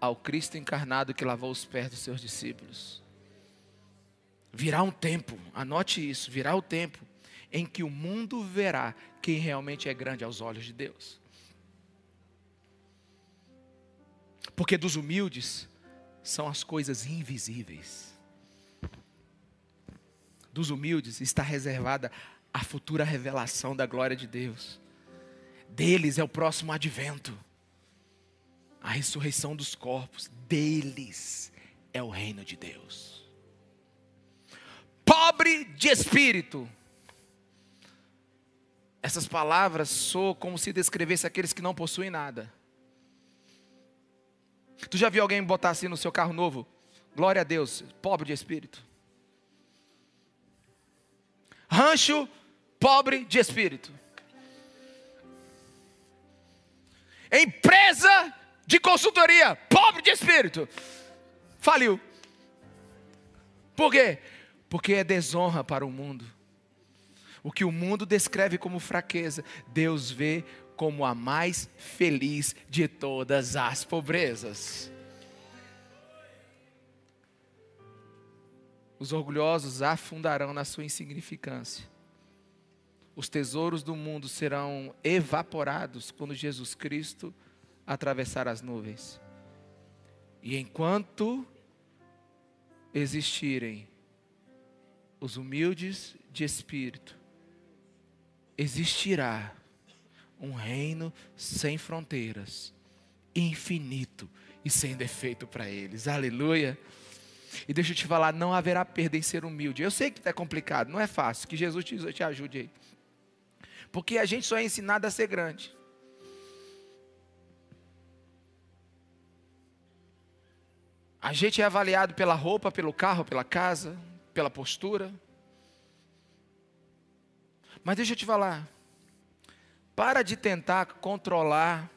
ao Cristo encarnado que lavou os pés dos seus discípulos. Virá um tempo, anote isso, virá o tempo em que o mundo verá quem realmente é grande aos olhos de Deus. Porque dos humildes são as coisas invisíveis. Dos humildes está reservada a futura revelação da glória de Deus. Deles é o próximo advento a ressurreição dos corpos, deles é o reino de Deus. Pobre de espírito. Essas palavras soam como se descrevesse aqueles que não possuem nada. Tu já viu alguém botar assim no seu carro novo? Glória a Deus, pobre de espírito. Rancho, pobre de espírito. Empresa de consultoria, pobre de espírito, faliu. Por quê? Porque é desonra para o mundo. O que o mundo descreve como fraqueza, Deus vê como a mais feliz de todas as pobrezas. Os orgulhosos afundarão na sua insignificância. Os tesouros do mundo serão evaporados quando Jesus Cristo atravessar as nuvens. E enquanto existirem os humildes de espírito, existirá um reino sem fronteiras, infinito e sem defeito para eles. Aleluia. E deixa eu te falar, não haverá perda em ser humilde. Eu sei que é complicado, não é fácil. Que Jesus te, te ajude aí. Porque a gente só é ensinado a ser grande. A gente é avaliado pela roupa, pelo carro, pela casa, pela postura. Mas deixa eu te falar. Para de tentar controlar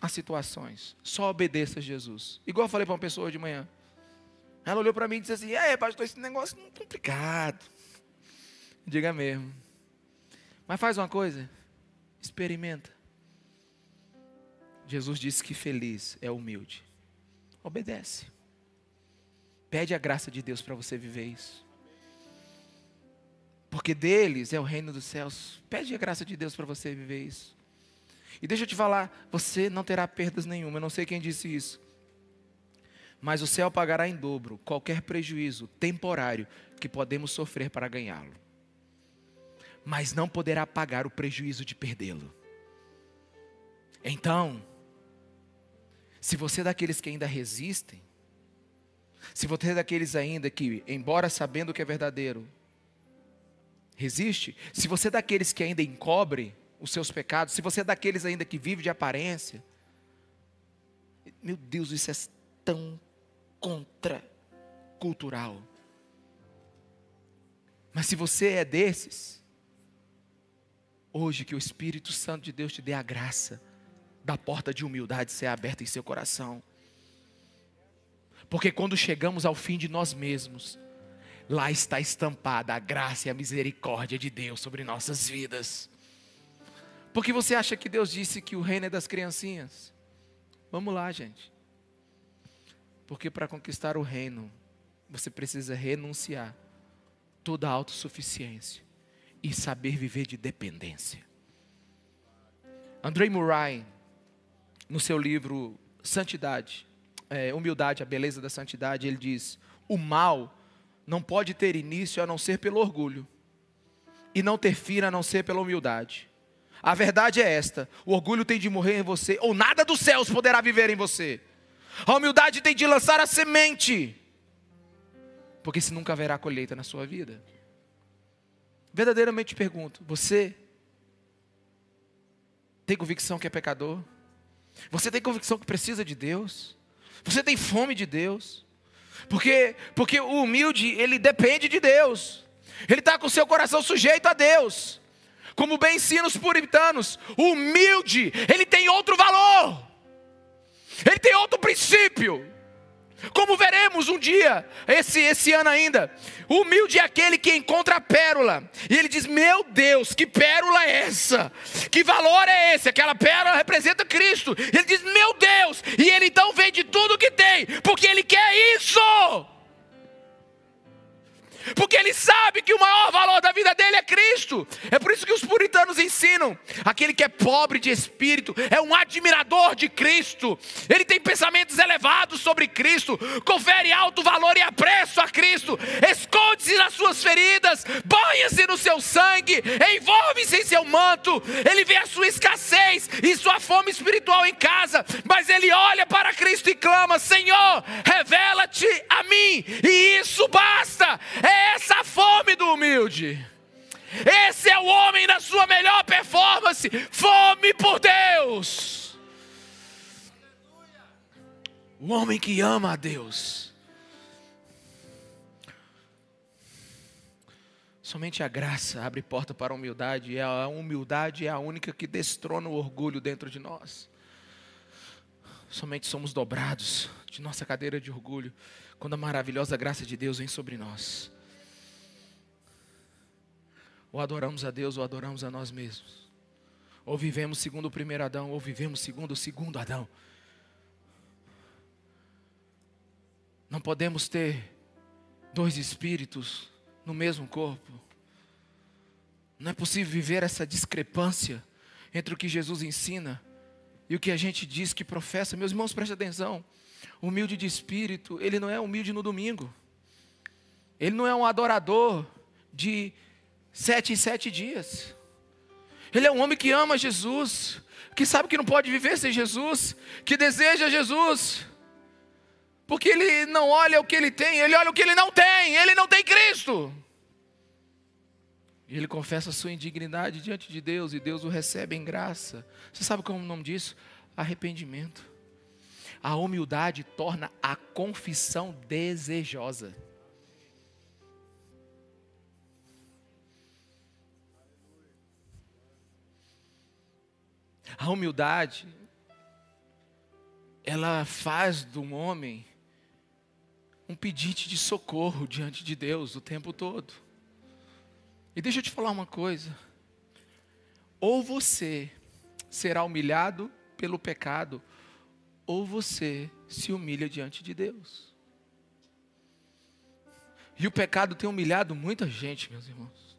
as situações. Só obedeça a Jesus. Igual eu falei para uma pessoa de manhã. Ela olhou para mim e disse assim: É, pastor, esse negócio é complicado. Diga mesmo. Mas faz uma coisa. Experimenta. Jesus disse que feliz é humilde. Obedece. Pede a graça de Deus para você viver isso. Porque deles é o reino dos céus. Pede a graça de Deus para você viver isso. E deixa eu te falar, você não terá perdas nenhuma. Eu não sei quem disse isso. Mas o céu pagará em dobro qualquer prejuízo temporário que podemos sofrer para ganhá-lo. Mas não poderá pagar o prejuízo de perdê-lo. Então, se você é daqueles que ainda resistem, se você é daqueles ainda que, embora sabendo o que é verdadeiro, resiste, se você é daqueles que ainda encobre os seus pecados, se você é daqueles ainda que vive de aparência, meu Deus, isso é tão contracultural. Mas se você é desses, hoje que o Espírito Santo de Deus te dê a graça da porta de humildade ser aberta em seu coração. Porque quando chegamos ao fim de nós mesmos, lá está estampada a graça e a misericórdia de Deus sobre nossas vidas. Porque você acha que Deus disse que o reino é das criancinhas? Vamos lá, gente. Porque para conquistar o reino, você precisa renunciar toda a autossuficiência e saber viver de dependência. Andrei Murray, no seu livro Santidade, é, Humildade, a Beleza da Santidade, ele diz: o mal não pode ter início a não ser pelo orgulho, e não ter fim a não ser pela humildade. A verdade é esta: o orgulho tem de morrer em você, ou nada dos céus poderá viver em você. A humildade tem de lançar a semente, porque se nunca haverá colheita na sua vida. Verdadeiramente pergunto: você tem convicção que é pecador? Você tem convicção que precisa de Deus? Você tem fome de Deus? Porque, porque o humilde, ele depende de Deus. Ele está com seu coração sujeito a Deus. Como bem ensina os puritanos, o humilde, ele tem outro valor. Ele tem outro princípio. Como veremos um dia, esse, esse ano ainda, humilde é aquele que encontra a pérola, e ele diz: Meu Deus, que pérola é essa? Que valor é esse? Aquela pérola representa Cristo. Ele diz: Meu Deus, e ele então vende tudo que tem, porque ele quer isso porque ele sabe que o maior valor da vida dele é Cristo. É por isso que os puritanos ensinam: aquele que é pobre de espírito é um admirador de Cristo, ele tem pensamentos elevados sobre Cristo, confere alto valor e apreço a Cristo, esconde-se nas suas feridas, banha-se no seu sangue, envolve-se em seu manto, ele vê a sua escassez e sua fome espiritual em casa, mas ele olha para Cristo e clama: Senhor, revela-te a mim, e isso basta. É essa a fome do humilde. Esse é o homem na sua melhor performance, fome por Deus. O homem que ama a Deus. Somente a graça abre porta para a humildade, e a humildade é a única que destrona o orgulho dentro de nós. Somente somos dobrados de nossa cadeira de orgulho quando a maravilhosa graça de Deus vem sobre nós. Ou adoramos a Deus ou adoramos a nós mesmos. Ou vivemos segundo o primeiro Adão, ou vivemos segundo o segundo Adão. Não podemos ter dois espíritos no mesmo corpo. Não é possível viver essa discrepância entre o que Jesus ensina e o que a gente diz que professa. Meus irmãos, preste atenção. Humilde de espírito, ele não é humilde no domingo. Ele não é um adorador de sete em sete dias. Ele é um homem que ama Jesus, que sabe que não pode viver sem Jesus, que deseja Jesus, porque ele não olha o que ele tem, ele olha o que ele não tem, ele não tem Cristo. E ele confessa a sua indignidade diante de Deus, e Deus o recebe em graça. Você sabe qual é o nome disso? Arrependimento. A humildade torna a confissão desejosa. A humildade, ela faz do homem um pedinte de socorro diante de Deus o tempo todo. E deixa eu te falar uma coisa: ou você será humilhado pelo pecado, ou você se humilha diante de Deus. E o pecado tem humilhado muita gente, meus irmãos.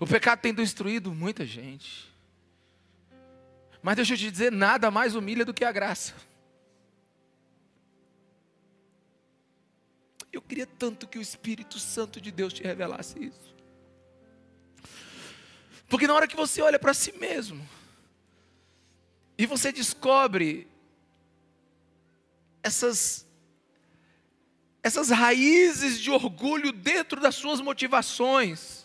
O pecado tem destruído muita gente. Mas deixa eu te dizer, nada mais humilha do que a graça. Eu queria tanto que o Espírito Santo de Deus te revelasse isso. Porque na hora que você olha para si mesmo, e você descobre essas essas raízes de orgulho dentro das suas motivações,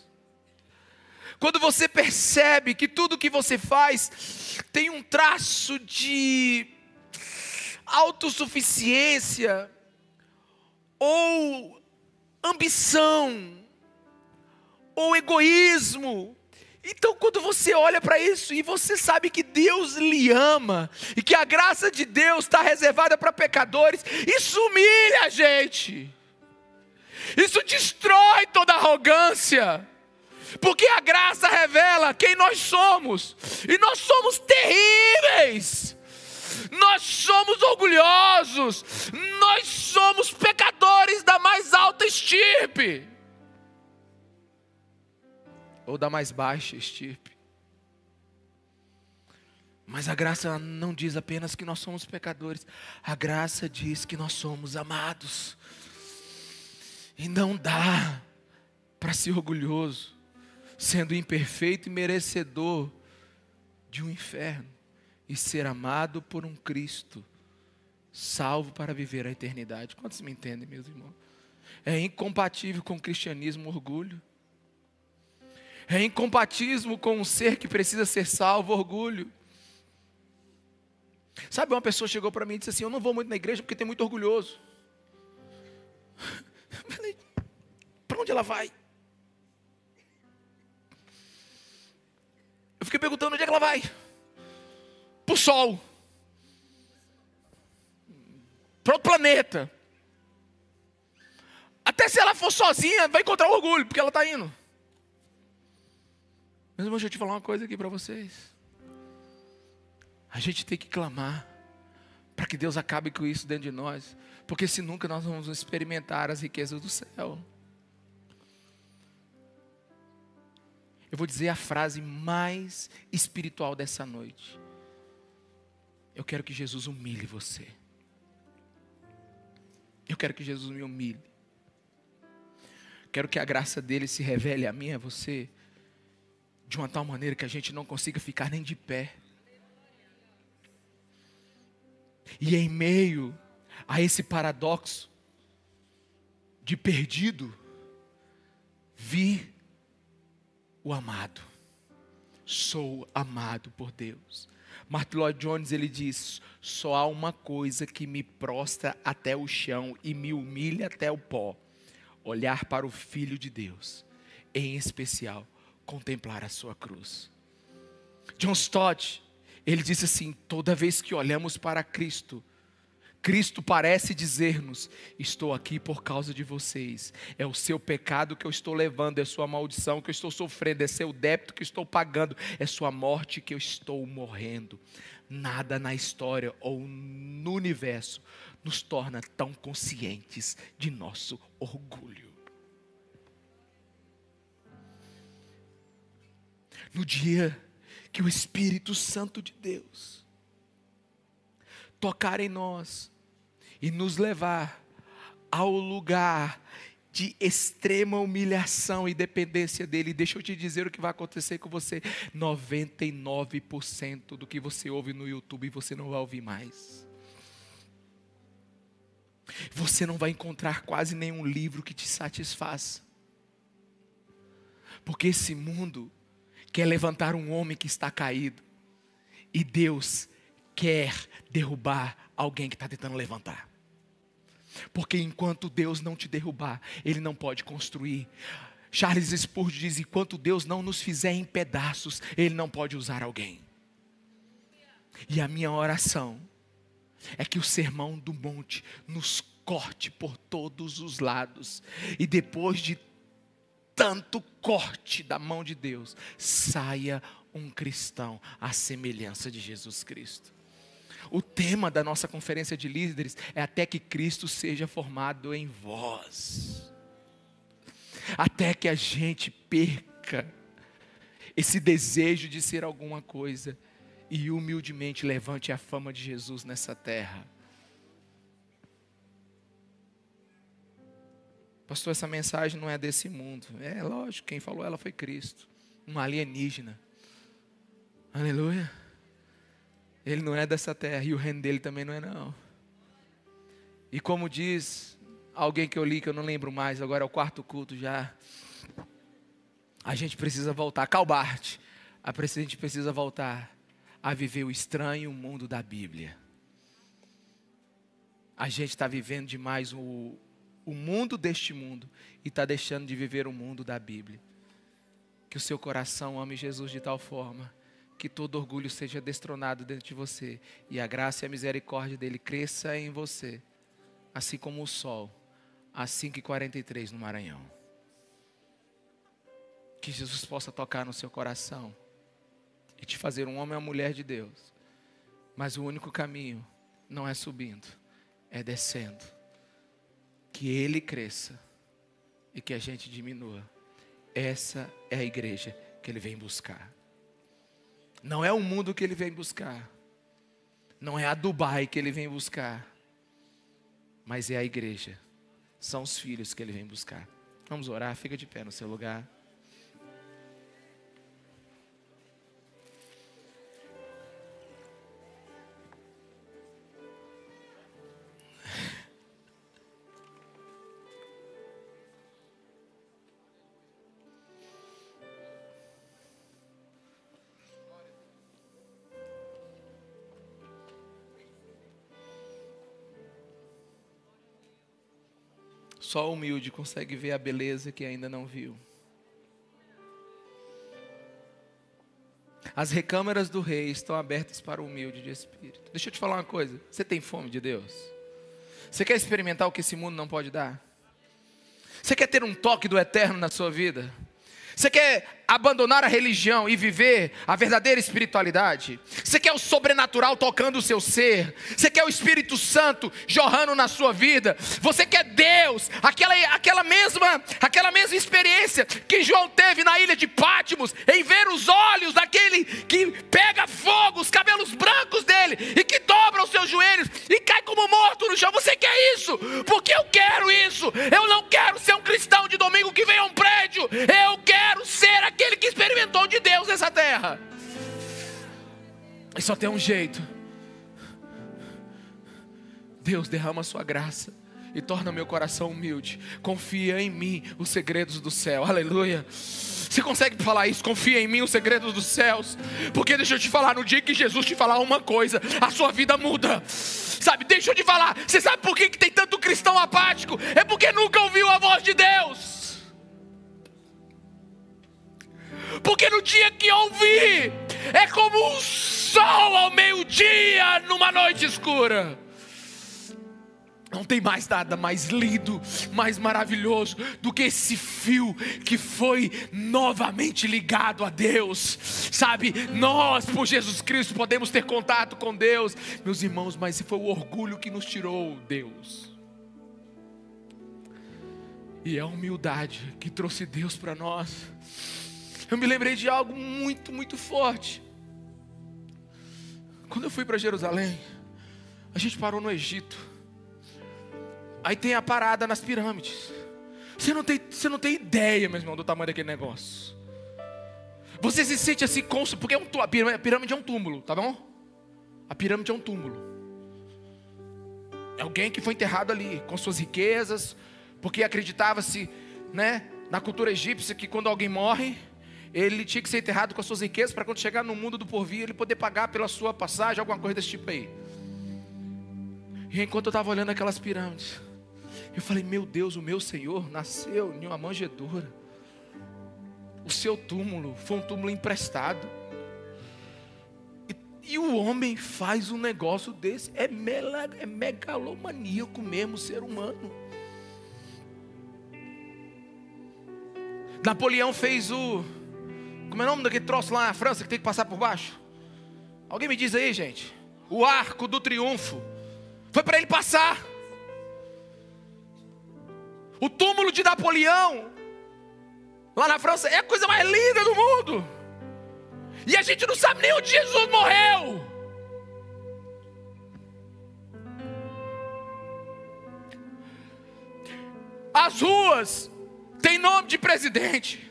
quando você percebe que tudo que você faz tem um traço de autossuficiência ou ambição ou egoísmo, então, quando você olha para isso e você sabe que Deus lhe ama e que a graça de Deus está reservada para pecadores, isso humilha a gente. Isso destrói toda arrogância. Porque a graça revela quem nós somos. E nós somos terríveis. Nós somos orgulhosos. Nós somos pecadores da mais alta estirpe. Ou da mais baixa estirpe. Mas a graça não diz apenas que nós somos pecadores. A graça diz que nós somos amados. E não dá para ser orgulhoso, sendo imperfeito e merecedor de um inferno, e ser amado por um Cristo, salvo para viver a eternidade. Quantos me entendem, meus irmãos? É incompatível com o cristianismo orgulho. É incompatível com um ser que precisa ser salvo, orgulho. Sabe, uma pessoa chegou para mim e disse assim: Eu não vou muito na igreja porque tem muito orgulhoso. Para onde ela vai? Eu fiquei perguntando onde é que ela vai. Para o sol. Para outro planeta. Até se ela for sozinha, vai encontrar orgulho, porque ela está indo. Mas deixa eu te falar uma coisa aqui para vocês. A gente tem que clamar para que Deus acabe com isso dentro de nós, porque se nunca nós vamos experimentar as riquezas do céu. Eu vou dizer a frase mais espiritual dessa noite. Eu quero que Jesus humilhe você. Eu quero que Jesus me humilhe. Quero que a graça dele se revele a mim e a você de uma tal maneira que a gente não consiga ficar nem de pé. E em meio a esse paradoxo de perdido, vi o amado. Sou amado por Deus. Martin Lloyd Jones ele diz: só há uma coisa que me prostra até o chão e me humilha até o pó: olhar para o Filho de Deus, em especial, contemplar a sua cruz. John Stott ele disse assim: toda vez que olhamos para Cristo, Cristo parece dizer-nos: Estou aqui por causa de vocês. É o seu pecado que eu estou levando, é sua maldição que eu estou sofrendo, é seu débito que eu estou pagando, é sua morte que eu estou morrendo. Nada na história ou no universo nos torna tão conscientes de nosso orgulho. No dia que o Espírito Santo de Deus tocar em nós e nos levar ao lugar de extrema humilhação e dependência dele. Deixa eu te dizer o que vai acontecer com você: 99% do que você ouve no YouTube você não vai ouvir mais. Você não vai encontrar quase nenhum livro que te satisfaça. Porque esse mundo quer levantar um homem que está caído. E Deus quer derrubar alguém que está tentando levantar. Porque enquanto Deus não te derrubar, Ele não pode construir. Charles Spurgeon diz: enquanto Deus não nos fizer em pedaços, Ele não pode usar alguém. E a minha oração é que o sermão do monte nos corte por todos os lados, e depois de tanto corte da mão de Deus, saia um cristão à semelhança de Jesus Cristo. O tema da nossa conferência de líderes é até que Cristo seja formado em vós. Até que a gente perca esse desejo de ser alguma coisa e humildemente levante a fama de Jesus nessa terra. Pastor, essa mensagem não é desse mundo. É lógico, quem falou ela foi Cristo, um alienígena. Aleluia. Ele não é dessa terra e o reino dele também não é não. E como diz alguém que eu li que eu não lembro mais, agora é o quarto culto já. A gente precisa voltar, Calbart. A gente precisa voltar a viver o estranho mundo da Bíblia. A gente está vivendo demais o, o mundo deste mundo e está deixando de viver o mundo da Bíblia. Que o seu coração ame Jesus de tal forma que todo orgulho seja destronado dentro de você e a graça e a misericórdia dele cresça em você, assim como o sol às 5h43 no Maranhão. Que Jesus possa tocar no seu coração e te fazer um homem ou mulher de Deus. Mas o único caminho não é subindo, é descendo. Que Ele cresça e que a gente diminua. Essa é a igreja que Ele vem buscar. Não é o mundo que Ele vem buscar. Não é a Dubai que Ele vem buscar. Mas é a igreja. São os filhos que Ele vem buscar. Vamos orar, fica de pé no seu lugar. Só o humilde consegue ver a beleza que ainda não viu. As recâmaras do rei estão abertas para o humilde de espírito. Deixa eu te falar uma coisa. Você tem fome de Deus? Você quer experimentar o que esse mundo não pode dar? Você quer ter um toque do eterno na sua vida? Você quer abandonar a religião e viver a verdadeira espiritualidade? Você quer o sobrenatural tocando o seu ser? Você quer o Espírito Santo jorrando na sua vida? Você quer Deus, aquela, aquela, mesma, aquela mesma experiência que João teve na ilha de Pátimos, em ver os olhos daquele que pega fogo, os cabelos brancos dele e que dobra os seus joelhos e cai como morto no chão? Você quer isso? Porque eu quero isso. Eu não quero ser um cristão de domingo que vem a um prédio. Eu quero ser aquele que experimentou de Deus nessa terra. E só tem um jeito. Deus derrama a sua graça e torna meu coração humilde. Confia em mim os segredos do céu. Aleluia. Você consegue falar isso? Confia em mim os segredos dos céus. Porque deixa eu te falar, no dia que Jesus te falar uma coisa, a sua vida muda. Sabe, deixa eu te falar. Você sabe por que, que tem tanto cristão apático? É porque nunca ouviu a voz de Deus. porque no dia que ouvir, é como um sol ao meio-dia numa noite escura. Não tem mais nada mais lindo, mais maravilhoso do que esse fio que foi novamente ligado a Deus. Sabe, nós, por Jesus Cristo, podemos ter contato com Deus, meus irmãos, mas foi o orgulho que nos tirou Deus. E é a humildade que trouxe Deus para nós eu me lembrei de algo muito, muito forte. Quando eu fui para Jerusalém, a gente parou no Egito. Aí tem a parada nas pirâmides. Você não tem, você não tem ideia, meu irmão, do tamanho daquele negócio. Você se sente assim, porque é um, a pirâmide é um túmulo, tá bom? A pirâmide é um túmulo. É alguém que foi enterrado ali com suas riquezas, porque acreditava-se, né, na cultura egípcia que quando alguém morre, ele tinha que ser enterrado com as suas riquezas para quando chegar no mundo do porvir ele poder pagar pela sua passagem, alguma coisa desse tipo aí. E enquanto eu estava olhando aquelas pirâmides, eu falei: Meu Deus, o meu Senhor nasceu em uma manjedoura. O seu túmulo foi um túmulo emprestado. E, e o homem faz um negócio desse. É, mela, é megalomaníaco mesmo, o ser humano. Napoleão fez o como é o nome daquele troço lá na França que tem que passar por baixo? Alguém me diz aí, gente. O arco do triunfo. Foi para ele passar. O túmulo de Napoleão, lá na França, é a coisa mais linda do mundo. E a gente não sabe nem onde Jesus morreu. As ruas têm nome de presidente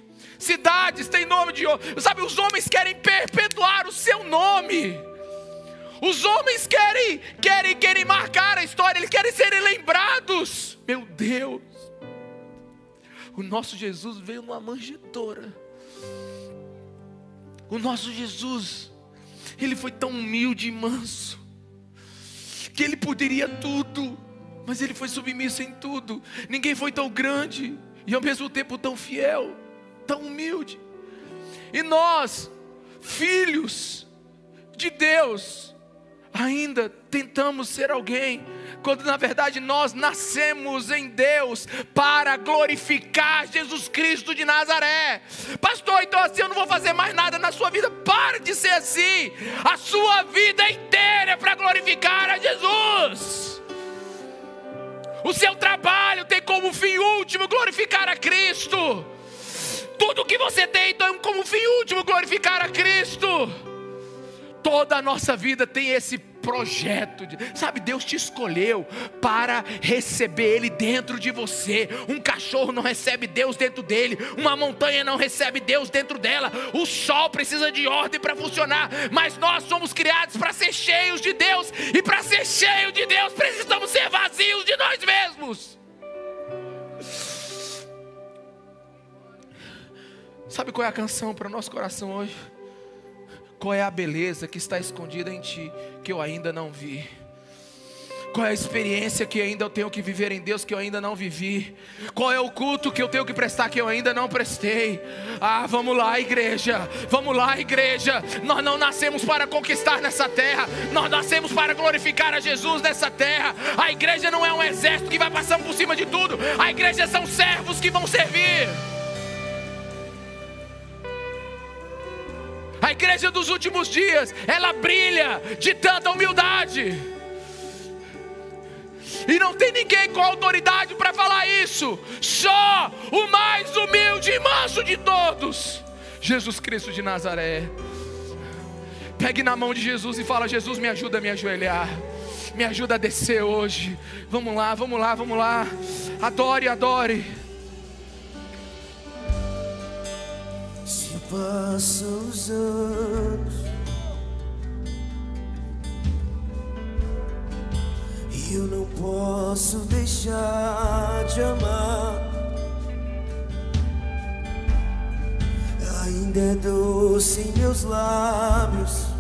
cidades têm nome de. Sabe, os homens querem perpetuar o seu nome. Os homens querem, querem, querem marcar a história, eles querem serem lembrados. Meu Deus. O nosso Jesus veio numa manjedoura. O nosso Jesus, ele foi tão humilde e manso, que ele poderia tudo, mas ele foi submisso em tudo. Ninguém foi tão grande e ao mesmo tempo tão fiel tão humilde. E nós, filhos de Deus, ainda tentamos ser alguém, quando na verdade nós nascemos em Deus para glorificar Jesus Cristo de Nazaré. Pastor, então assim eu não vou fazer mais nada na sua vida. Pare de ser assim. A sua vida inteira é para glorificar a Jesus. O seu trabalho tem como fim último glorificar a Cristo. Tudo que você tem então como fim último glorificar a Cristo. Toda a nossa vida tem esse projeto, de, sabe? Deus te escolheu para receber Ele dentro de você. Um cachorro não recebe Deus dentro dele, uma montanha não recebe Deus dentro dela. O sol precisa de ordem para funcionar, mas nós somos criados para ser cheios de Deus, e para ser cheio de Deus precisamos ser vazios de nós mesmos. Sabe qual é a canção para o nosso coração hoje? Qual é a beleza que está escondida em ti que eu ainda não vi? Qual é a experiência que ainda eu tenho que viver em Deus que eu ainda não vivi? Qual é o culto que eu tenho que prestar que eu ainda não prestei? Ah, vamos lá, igreja. Vamos lá, igreja. Nós não nascemos para conquistar nessa terra. Nós nascemos para glorificar a Jesus nessa terra. A igreja não é um exército que vai passando por cima de tudo. A igreja são servos que vão servir. Igreja dos últimos dias, ela brilha de tanta humildade. E não tem ninguém com autoridade para falar isso. Só o mais humilde e manso de todos, Jesus Cristo de Nazaré. Pegue na mão de Jesus e fala: Jesus, me ajuda a me ajoelhar. Me ajuda a descer hoje. Vamos lá, vamos lá, vamos lá. Adore, adore. Passam os anos e eu não posso deixar de amar. Ainda é doce em meus lábios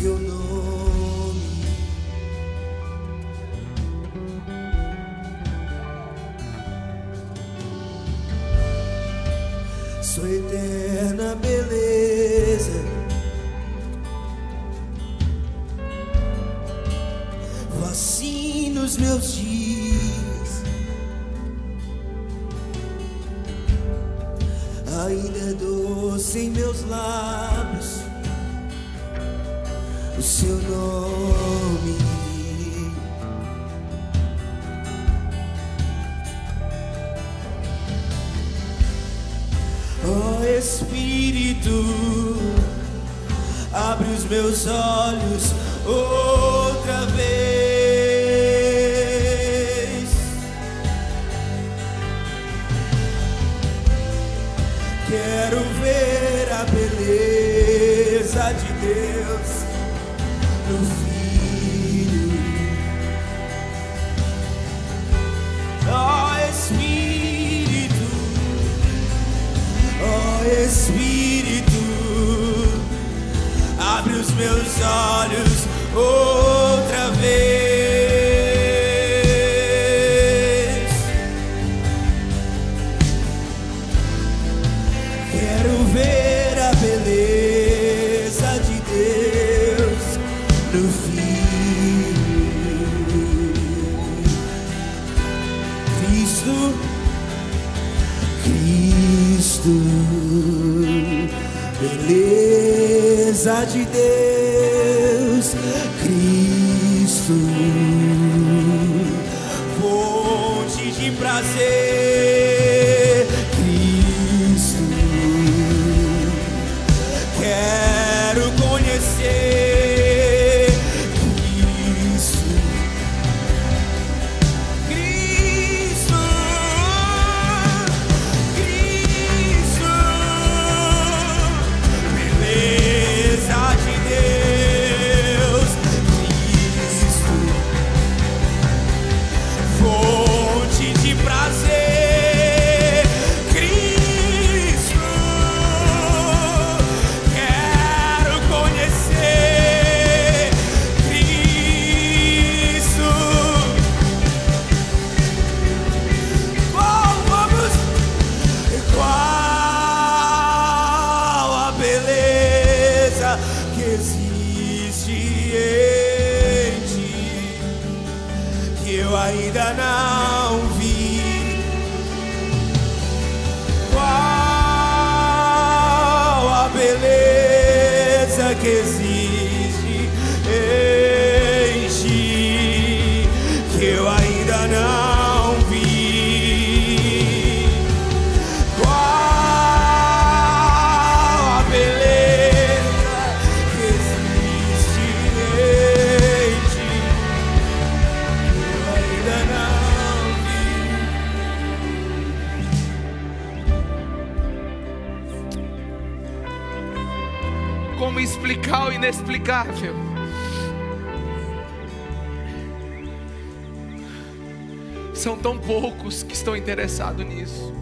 seu nome. Sua eterna beleza. Vacina os meus dias, ainda é doce em meus lábios o seu nome. Oh Espírito, abre os meus olhos outra vez. Quero ver a beleza de Deus Espírito, abre os meus olhos outra vez. Que estão interessados nisso.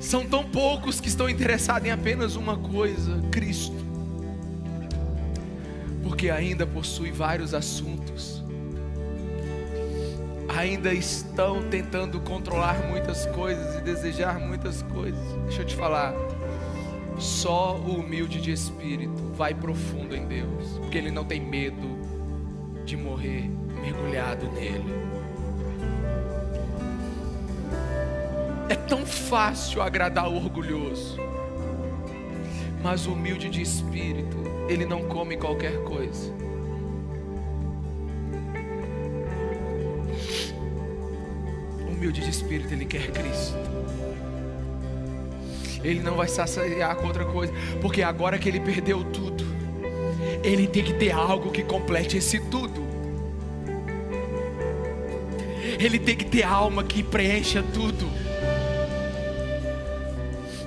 São tão poucos que estão interessados em apenas uma coisa: Cristo. Porque ainda possui vários assuntos. Ainda estão tentando controlar muitas coisas e desejar muitas coisas. Deixa eu te falar. Só o humilde de espírito vai profundo em Deus, porque ele não tem medo de morrer mergulhado nele. É tão fácil agradar o orgulhoso, mas o humilde de espírito, ele não come qualquer coisa. Humilde de espírito, ele quer Cristo. Ele não vai saciar com outra coisa, porque agora que ele perdeu tudo, ele tem que ter algo que complete esse tudo. Ele tem que ter alma que preencha tudo.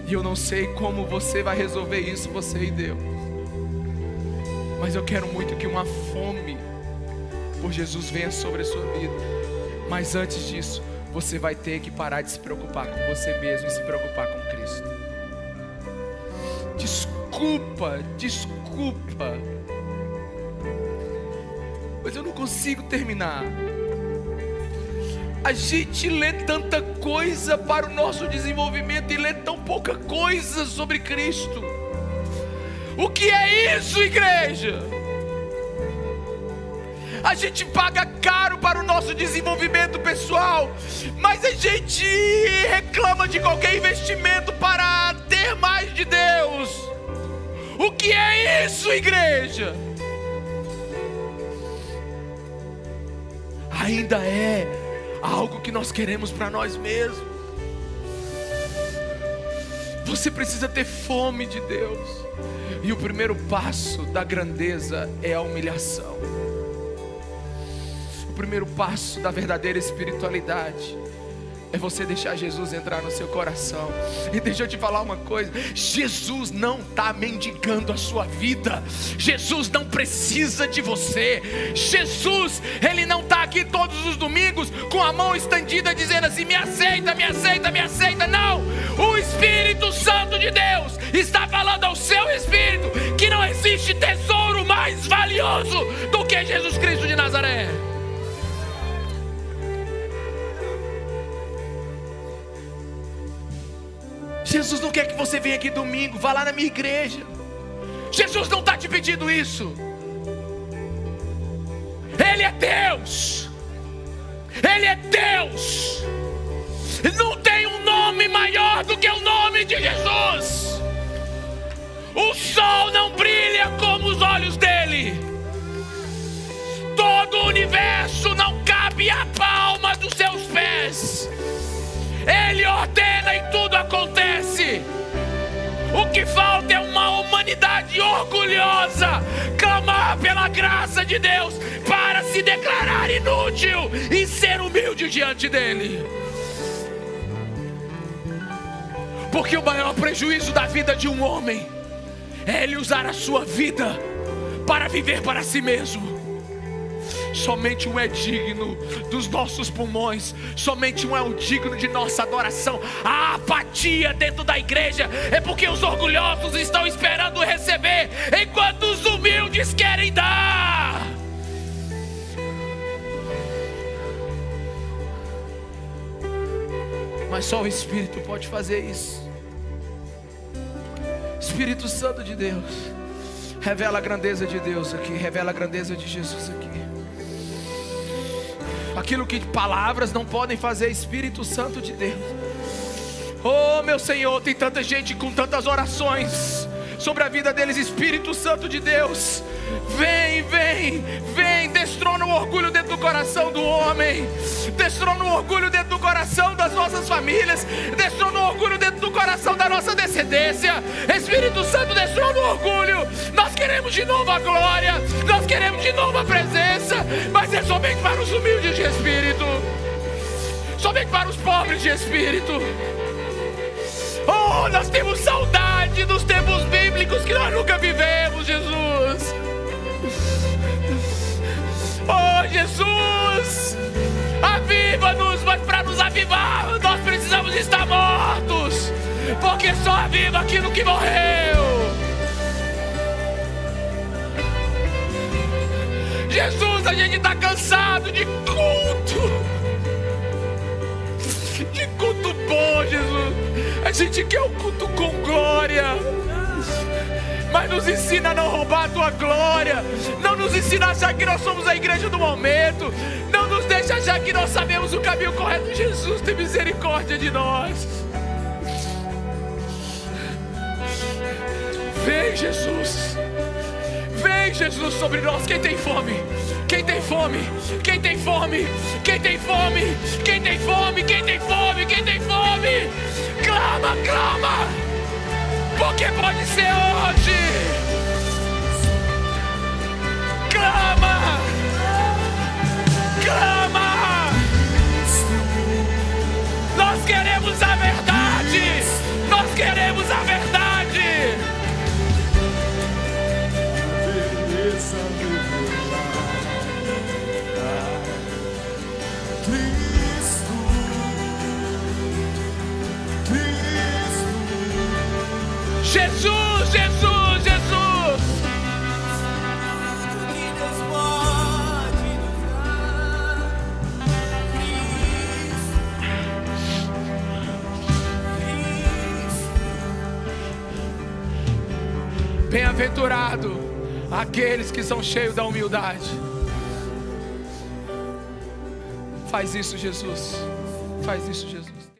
E eu não sei como você vai resolver isso, você e Deus. Mas eu quero muito que uma fome por Jesus venha sobre a sua vida. Mas antes disso, você vai ter que parar de se preocupar com você mesmo e se preocupar com Cristo. Desculpa, desculpa. Mas eu não consigo terminar. A gente lê tanta coisa para o nosso desenvolvimento e lê tão pouca coisa sobre Cristo. O que é isso, igreja? A gente paga caro para o nosso desenvolvimento pessoal, mas a gente reclama de qualquer investimento para ter mais de Deus. O que é isso, igreja? Ainda é algo que nós queremos para nós mesmos. Você precisa ter fome de Deus. E o primeiro passo da grandeza é a humilhação. O primeiro passo da verdadeira espiritualidade é você deixar Jesus entrar no seu coração. E deixa eu te falar uma coisa: Jesus não está mendigando a sua vida. Jesus não precisa de você. Jesus, Ele não está aqui todos os domingos com a mão estendida dizendo assim: me aceita, me aceita, me aceita. Não! O Espírito Santo de Deus está falando ao seu espírito que não existe tesouro mais valioso do que Jesus Cristo de Nazaré. Jesus não quer que você venha aqui domingo, vá lá na minha igreja. Jesus não está te pedindo isso. Ele é Deus. Ele é Deus. Não tem um nome maior do que o nome de Jesus. O sol não brilha como os olhos dele. Todo o universo não cabe a palma dos seus pés. Ele ordena e tudo acontece. O que falta é uma humanidade orgulhosa clamar pela graça de Deus para se declarar inútil e ser humilde diante dele. Porque o maior prejuízo da vida de um homem é ele usar a sua vida para viver para si mesmo. Somente um é digno dos nossos pulmões, somente um é o digno de nossa adoração. A apatia dentro da igreja é porque os orgulhosos estão esperando receber, enquanto os humildes querem dar. Mas só o Espírito pode fazer isso. Espírito Santo de Deus, revela a grandeza de Deus aqui, revela a grandeza de Jesus aqui. Aquilo que palavras não podem fazer, Espírito Santo de Deus, Oh, meu Senhor, tem tanta gente com tantas orações sobre a vida deles, Espírito Santo de Deus. Vem, vem, vem, destrona o orgulho dentro do coração do homem, destrona o orgulho dentro do coração das nossas famílias, destrona o orgulho dentro do coração da nossa descendência. Espírito Santo, destrona o orgulho. Nós queremos de novo a glória, nós queremos de novo a presença, mas é somente para os humildes de espírito, somente para os pobres de espírito. Oh, nós temos saudade dos tempos bíblicos que nós nunca vivemos, Jesus. Oh, Jesus, aviva-nos, mas para nos avivar, nós precisamos estar mortos, porque só aviva aquilo que morreu. Jesus, a gente está cansado de culto de culto bom, Jesus. A gente quer o culto com glória. Mas nos ensina a não roubar a tua glória. Não nos ensina a achar que nós somos a igreja do momento. Não nos deixa achar que nós sabemos o caminho correto. Jesus, tem misericórdia de nós. Vem, Jesus. Vem, Jesus, sobre nós. Quem tem fome? Quem tem fome? Quem tem fome? Quem tem fome? Quem tem fome? Quem tem fome? Quem tem fome? Clama, clama! Porque pode ser hoje! Clama! Clama! Jesus, Jesus, Jesus. Bem-aventurado aqueles que são cheios da humildade. Faz isso, Jesus. Faz isso, Jesus.